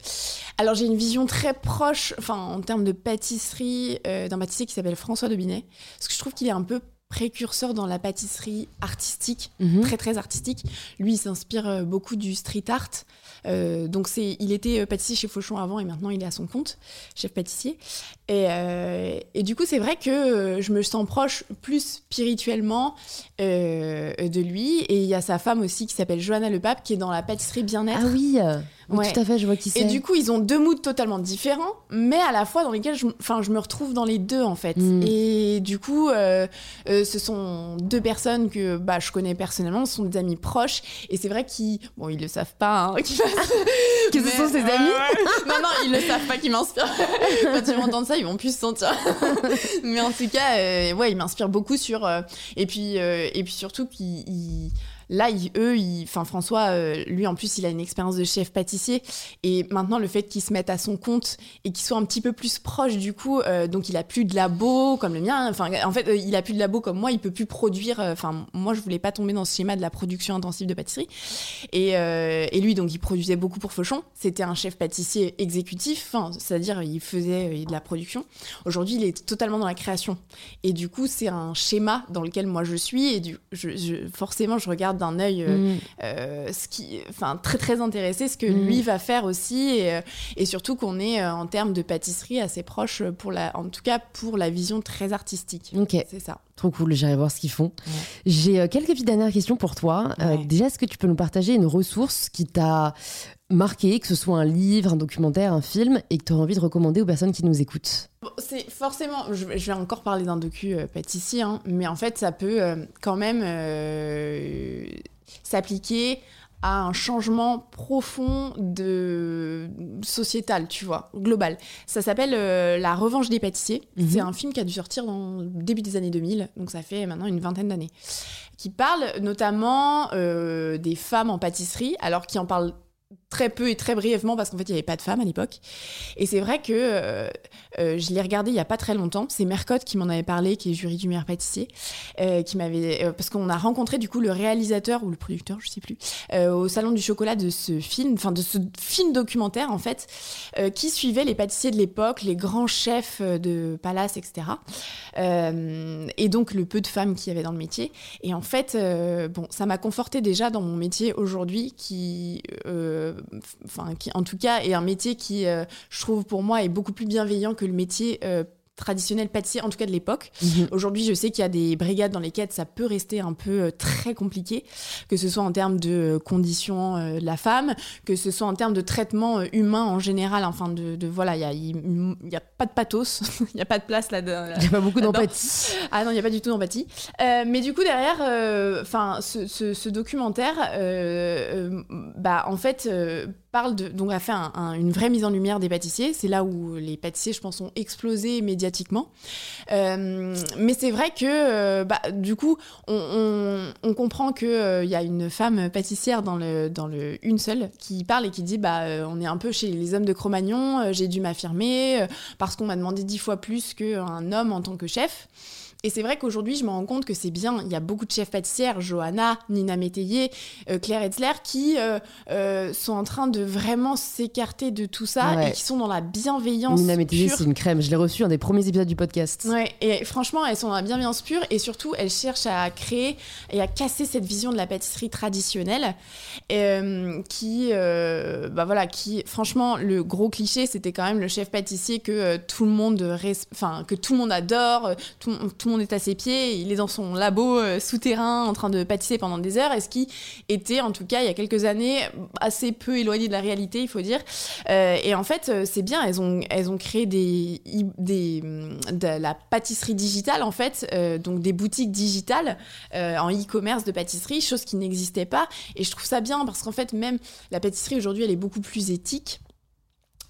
Speaker 2: alors j'ai une vision très proche, enfin en termes de pâtisserie, euh, d'un pâtissier qui s'appelle François de Binet, parce que je trouve qu'il est un peu précurseur dans la pâtisserie artistique,
Speaker 1: Mhm.
Speaker 2: très très artistique. Lui, il s'inspire euh, beaucoup du street art. Euh, donc c'est, il était pâtissier chez Fauchon avant et maintenant il est à son compte, chef pâtissier. Et, euh, et du coup, c'est vrai que je me sens proche plus spirituellement euh, de lui. Et il y a sa femme aussi qui s'appelle Johanna Le Pape qui est dans la pâtisserie bien-être.
Speaker 1: ah oui, oui,
Speaker 2: Ouais.
Speaker 1: tout à fait je vois qui c'est
Speaker 2: Et du coup, ils ont deux moods totalement différents, mais à la fois dans lesquels je, enfin, je me retrouve dans les deux, en fait.
Speaker 1: Mm.
Speaker 2: Et du coup, euh, euh, ce sont deux personnes que bah, je connais personnellement, ce sont des amis proches. Et c'est vrai qu'ils... Bon, ils le savent pas, hein, qu'ils-
Speaker 1: que ce sont ses amis.
Speaker 2: Non, non, ils le savent pas qu'ils m'inspirent. Quand ils vont entendre ça, ils vont plus se sentir. mais en tout cas, euh, ouais, ils m'inspirent beaucoup sur... et, puis, et puis surtout qu'ils... ils- là, eux, enfin François, euh, lui en plus, il a une expérience de chef pâtissier et maintenant le fait qu'il se mette à son compte et qu'il soit un petit peu plus proche du coup, euh, donc il a plus de labo comme le mien. Enfin, en fait, il a plus de labo comme moi, il peut plus produire. Enfin, moi, je voulais pas tomber dans ce schéma de la production intensive de pâtisserie et, lui, donc, il produisait beaucoup pour Fauchon. C'était un chef pâtissier exécutif, c'est-à-dire il faisait de la production. Aujourd'hui, il est totalement dans la création et du coup, c'est un schéma dans lequel moi je suis et du, forcément, je regarde d'un œil euh, mm. euh, ce qui, enfin, très très intéressé ce que mm. lui va faire aussi et, euh, et surtout qu'on est en termes de pâtisserie assez proche pour la, en tout cas pour la vision très artistique.
Speaker 1: Ok.
Speaker 2: C'est ça.
Speaker 1: Trop cool, j'irai voir ce qu'ils font. J'ai quelques petites dernières questions pour toi. déjà, est-ce que tu peux nous partager une ressource qui t'a marqué, que ce soit un livre, un documentaire, un film, et que tu as envie de recommander aux personnes qui nous écoutent?
Speaker 2: C'est forcément, je, vais encore parler d'un docu euh, pâtissier, hein, mais en fait, ça peut euh, quand même euh, s'appliquer à un changement profond de sociétal, tu vois, global. Ça s'appelle La Revanche des pâtissiers. Mhm. C'est un film qui a dû sortir dans le début des années 2000, donc ça fait maintenant une vingtaine d'années, qui parle notamment des femmes en pâtisserie, alors qui en parle très peu et très brièvement parce qu'en fait il n'y avait pas de femmes à l'époque. Et c'est vrai que euh, euh, je l'ai regardé il y a pas très longtemps. C'est Mercotte qui m'en avait parlé qui est jury du meilleur pâtissier euh, qui m'avait parce qu'on a rencontré du coup le réalisateur ou le producteur je sais plus au salon du chocolat de ce film enfin de ce film documentaire en fait qui suivait les pâtissiers de l'époque les grands chefs de palace etc et donc le peu de femmes qu'il y avait dans le métier. Et en fait bon ça m'a conforté déjà dans mon métier aujourd'hui qui en tout cas est un métier qui, euh, je trouve pour moi, est beaucoup plus bienveillant que le métier traditionnel pâtissier, en tout cas de l'époque. Mhm. Aujourd'hui, je sais qu'il y a des brigades dans lesquelles ça peut rester un peu euh, très compliqué, que ce soit en termes de euh, conditions euh, de la femme, que ce soit en termes de traitement humain en général. Enfin, de, voilà, il n'y a, a, pas de pathos, il n'y a pas de place là.
Speaker 1: Il n'y a pas beaucoup d'empathie.
Speaker 2: Ah non, il n'y a pas du tout d'empathie. mais du coup, derrière, enfin, ce, ce, documentaire, bah, en fait parle de, donc a fait une vraie mise en lumière des pâtissiers. C'est là où les pâtissiers, je pense, ont explosé médiatiquement. Euh, mais c'est vrai que, euh, bah, du coup, on, comprend qu'il euh, y a une femme pâtissière dans le, dans le une seule qui parle et qui dit, bah, on est un peu chez les hommes de Cro-Magnon. J'ai dû m'affirmer parce qu'on m'a demandé dix fois plus qu'un homme en tant que chef. Et c'est vrai qu'aujourd'hui, je me rends compte que c'est bien. Il y a beaucoup de chefs pâtissières, Johanna, Nina Métayer, euh, Claire Etzler, qui euh, euh, sont en train de vraiment s'écarter de tout ça et qui sont dans la bienveillance.
Speaker 1: Nina Métayer, c'est une crème. Je l'ai reçue un des premiers épisodes du podcast.
Speaker 2: Ouais, et franchement, elles sont dans la bienveillance pure et surtout, elles cherchent à créer et à casser cette vision de la pâtisserie traditionnelle qui, bah voilà, qui, franchement, le gros cliché, c'était quand même le chef pâtissier que tout le monde, enfin, que tout le monde adore, tout, tout le monde est à ses pieds, il est dans son labo euh, souterrain en train de pâtisser pendant des heures, et ce qui était en tout cas il y a quelques années assez peu éloigné de la réalité, il faut dire. Euh, et en fait, euh, c'est bien, elles ont, elles ont créé des, des, de la pâtisserie digitale en fait, donc des boutiques digitales en e-commerce de pâtisserie, chose qui n'existait pas. Et je trouve ça bien parce qu'en fait, même la pâtisserie aujourd'hui, elle est beaucoup plus éthique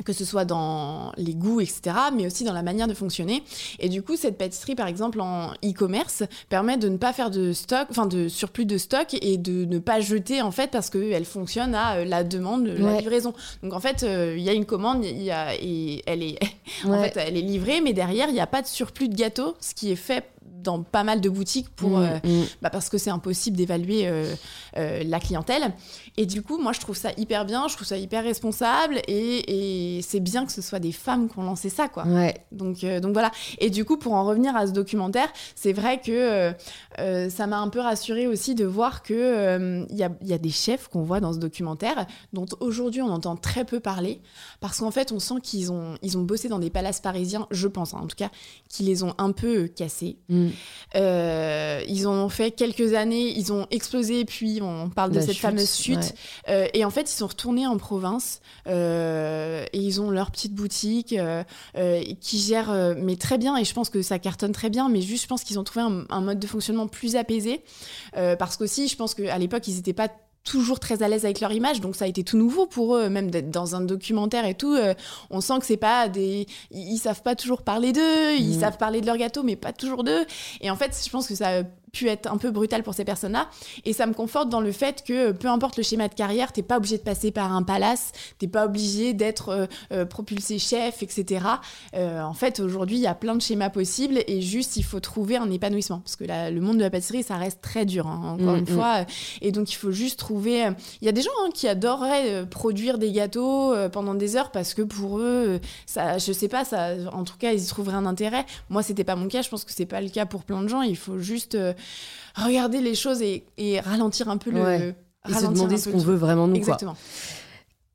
Speaker 2: que ce soit dans les goûts, etc., mais aussi dans la manière de fonctionner. Et du coup, cette pâtisserie, par exemple, en e-commerce, permet de ne pas faire de stock, enfin de surplus de stock et de ne pas jeter, en fait, parce qu'elle fonctionne à euh, la demande, la livraison. Donc, en fait, euh, il y a une commande, y a, et elle est, en fait, elle est livrée, mais derrière, il n'y a pas de surplus de gâteau, ce qui est fait dans pas mal de boutiques pour, mm, euh, mm. Bah parce que c'est impossible d'évaluer la clientèle. Et du coup, moi, je trouve ça hyper bien, je trouve ça hyper responsable, et, et c'est bien que ce soit des femmes qui ont lancé ça, quoi.
Speaker 1: Ouais.
Speaker 2: Donc, euh, donc voilà. Et du coup, pour en revenir à ce documentaire, c'est vrai que euh, euh, ça m'a un peu rassurée aussi de voir que il y a, y, a, des chefs qu'on voit dans ce documentaire, dont aujourd'hui on entend très peu parler, parce qu'en fait, on sent qu'ils ont, ils ont bossé dans des palaces parisiens, je pense, hein, en tout cas, qui les ont un peu cassés. Mm. ils en ont fait quelques années, ils ont explosé, puis on parle de cette fameuse chute. Euh, et en fait, ils sont retournés en province euh, et ils ont leur petite boutique euh, qui gère mais très bien. Et je pense que ça cartonne très bien. Mais juste, je pense qu'ils ont trouvé un, mode de fonctionnement plus apaisé parce qu'aussi, je pense qu'à l'époque, ils n'étaient pas toujours très à l'aise avec leur image, donc ça a été tout nouveau pour eux, même d'être dans un documentaire et tout. on sent que c'est pas des, ils, savent pas toujours parler d'eux, ils mmh. savent parler de leur gâteau, mais pas toujours d'eux. Et en fait, je pense que ça pu être un peu brutal pour ces personnes-là. Et ça me conforte dans le fait que peu importe le schéma de carrière, t'es pas obligé de passer par un palace, t'es pas obligé d'être euh, euh, propulsé chef, etc. Euh, en fait, aujourd'hui, il y a plein de schémas possibles et juste, il faut trouver un épanouissement. Parce que le monde de la pâtisserie, ça reste très dur, hein, encore mm, une mm. fois. Et donc, il faut juste trouver. Il y a des gens hein, qui adoreraient produire des gâteaux pendant des heures parce que pour eux, ça, je sais pas, ça, en tout cas, ils y trouveraient un intérêt. Moi, c'était pas mon cas. Je pense que c'est pas le cas pour plein de gens. Il faut juste regarder les choses et, ralentir un peu le.
Speaker 1: Et se demander ce qu'on veut vraiment de nous.
Speaker 2: Exactement.
Speaker 1: Quoi.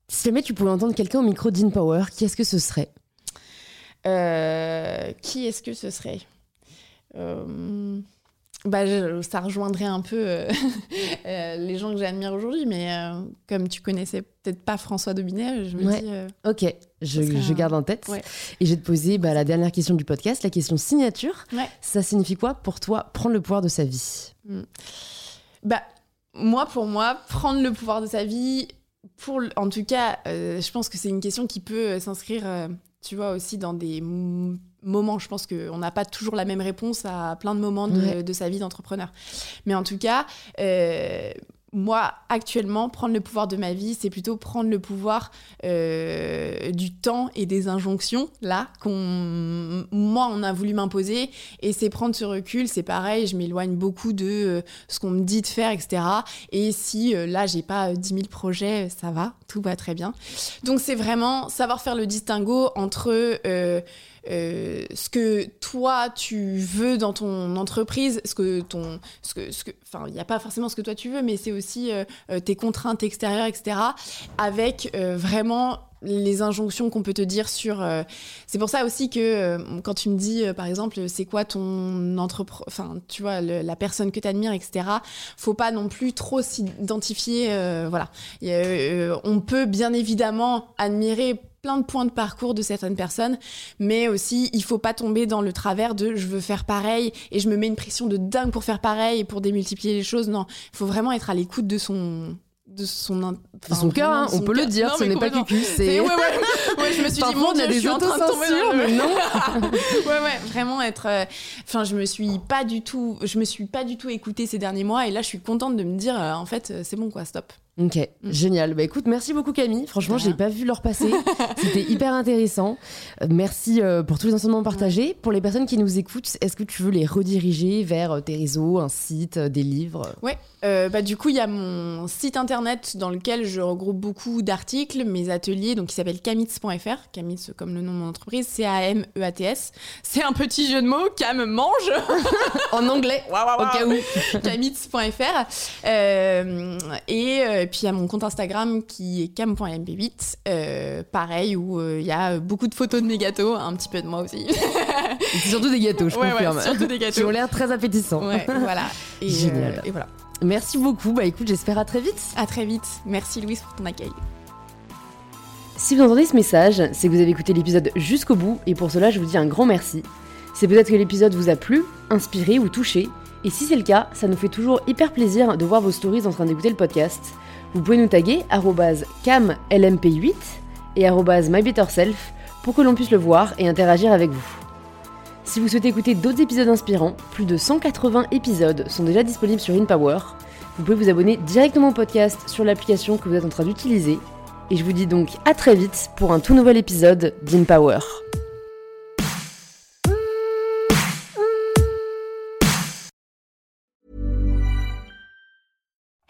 Speaker 1: Si jamais tu pouvais entendre quelqu'un au micro d'InPower, qui est-ce que ce serait
Speaker 2: euh, Qui est-ce que ce serait? Euh, bah, ça rejoindrait un peu euh, les gens que j'admire aujourd'hui, mais comme tu connaissais peut-être pas François Dobinet, je me dis.
Speaker 1: ok, je, garde en tête. Et je vais te poser bah, la dernière question du podcast, la question signature. Ça signifie quoi pour toi prendre le pouvoir de sa vie? Hmm.
Speaker 2: Bah, moi, pour moi, prendre le pouvoir de sa vie, pour, en tout cas, euh, je pense que c'est une question qui peut euh, s'inscrire, euh, tu vois, aussi dans des moments. Je pense qu'on n'a pas toujours la même réponse à plein de moments de, de sa vie d'entrepreneur. Mais en tout cas, moi, actuellement, prendre le pouvoir de ma vie, c'est plutôt prendre le pouvoir euh, du temps et des injonctions, là, qu'on, moi, on a voulu m'imposer. Et c'est prendre ce recul, c'est pareil, je m'éloigne beaucoup de euh, ce qu'on me dit de faire, etc. Et si, euh, là, j'ai pas 10 000 projets, ça va, tout va très bien. Donc, c'est vraiment savoir faire le distinguo entre euh, ce que toi tu veux dans ton entreprise, ce que ton, ce que, que, enfin, il n'y a pas forcément ce que toi tu veux, mais c'est aussi euh, euh, tes contraintes extérieures, etc. Avec vraiment les injonctions qu'on peut te dire sur. c'est pour ça aussi que quand tu me dis, par exemple, c'est quoi ton entreprise, enfin, tu vois, la personne que tu admires, etc., faut pas non plus trop s'identifier. voilà. on peut bien évidemment admirer plein de points de parcours de certaines personnes, mais aussi il faut pas tomber dans le travers de je veux faire pareil et je me mets une pression de dingue pour faire pareil et pour démultiplier les choses. Non, il faut vraiment être à l'écoute de son de son
Speaker 1: son cœur hein, on peut le dire ce n'est pas cucu c'est
Speaker 2: ouais, ouais, ouais, je me suis dit mon dieu je suis en train de tomber dans le... mais non. Ouais ouais vraiment être euh, enfin je me suis pas du tout je me suis pas du tout écoutée ces derniers mois et là je suis contente de me dire euh, en fait euh, c'est bon quoi stop
Speaker 1: Ok, mm. génial. Bah écoute, merci beaucoup Camille. Franchement, j'ai pas vu leur passer. C'était hyper intéressant. Euh, merci euh, pour tous les enseignements partagés. Pour les personnes qui nous écoutent, est-ce que tu veux les rediriger vers euh, tes réseaux, un site, des livres?
Speaker 2: Ouais. bah du coup, il y a mon site internet dans lequel je regroupe beaucoup d'articles, mes ateliers, donc qui s'appelle camitz.fr. Camitz comme le nom de mon entreprise, C A M E A T S. C'est un petit jeu de mots. Cam mange
Speaker 1: en anglais.
Speaker 2: au cas où. camitz.fr. et et puis il y a mon compte Instagram qui est cam.mp8, euh, pareil, où euh, il y a beaucoup de photos de mes gâteaux, un petit peu de moi aussi.
Speaker 1: surtout des gâteaux, je confirme.
Speaker 2: Ouais, surtout des gâteaux.
Speaker 1: Qui ont l'air très appétissants.
Speaker 2: Ouais, voilà. Et,
Speaker 1: Génial.
Speaker 2: Euh, et voilà.
Speaker 1: Merci beaucoup. Bah écoute, j'espère à très vite.
Speaker 2: À très vite. Merci Louise pour ton accueil.
Speaker 1: Si vous entendez ce message, c'est que vous avez écouté l'épisode jusqu'au bout et pour cela, je vous dis un grand merci. C'est peut-être que l'épisode vous a plu, inspiré ou touché. Et si c'est le cas, ça nous fait toujours hyper plaisir de voir vos stories en train d'écouter le podcast. Vous pouvez nous taguer camlmp8 et mybetterself pour que l'on puisse le voir et interagir avec vous. Si vous souhaitez écouter d'autres épisodes inspirants, plus de 180 épisodes sont déjà disponibles sur InPower. Vous pouvez vous abonner directement au podcast sur l'application que vous êtes en train d'utiliser. Et je vous dis donc à très vite pour un tout nouvel épisode d'InPower.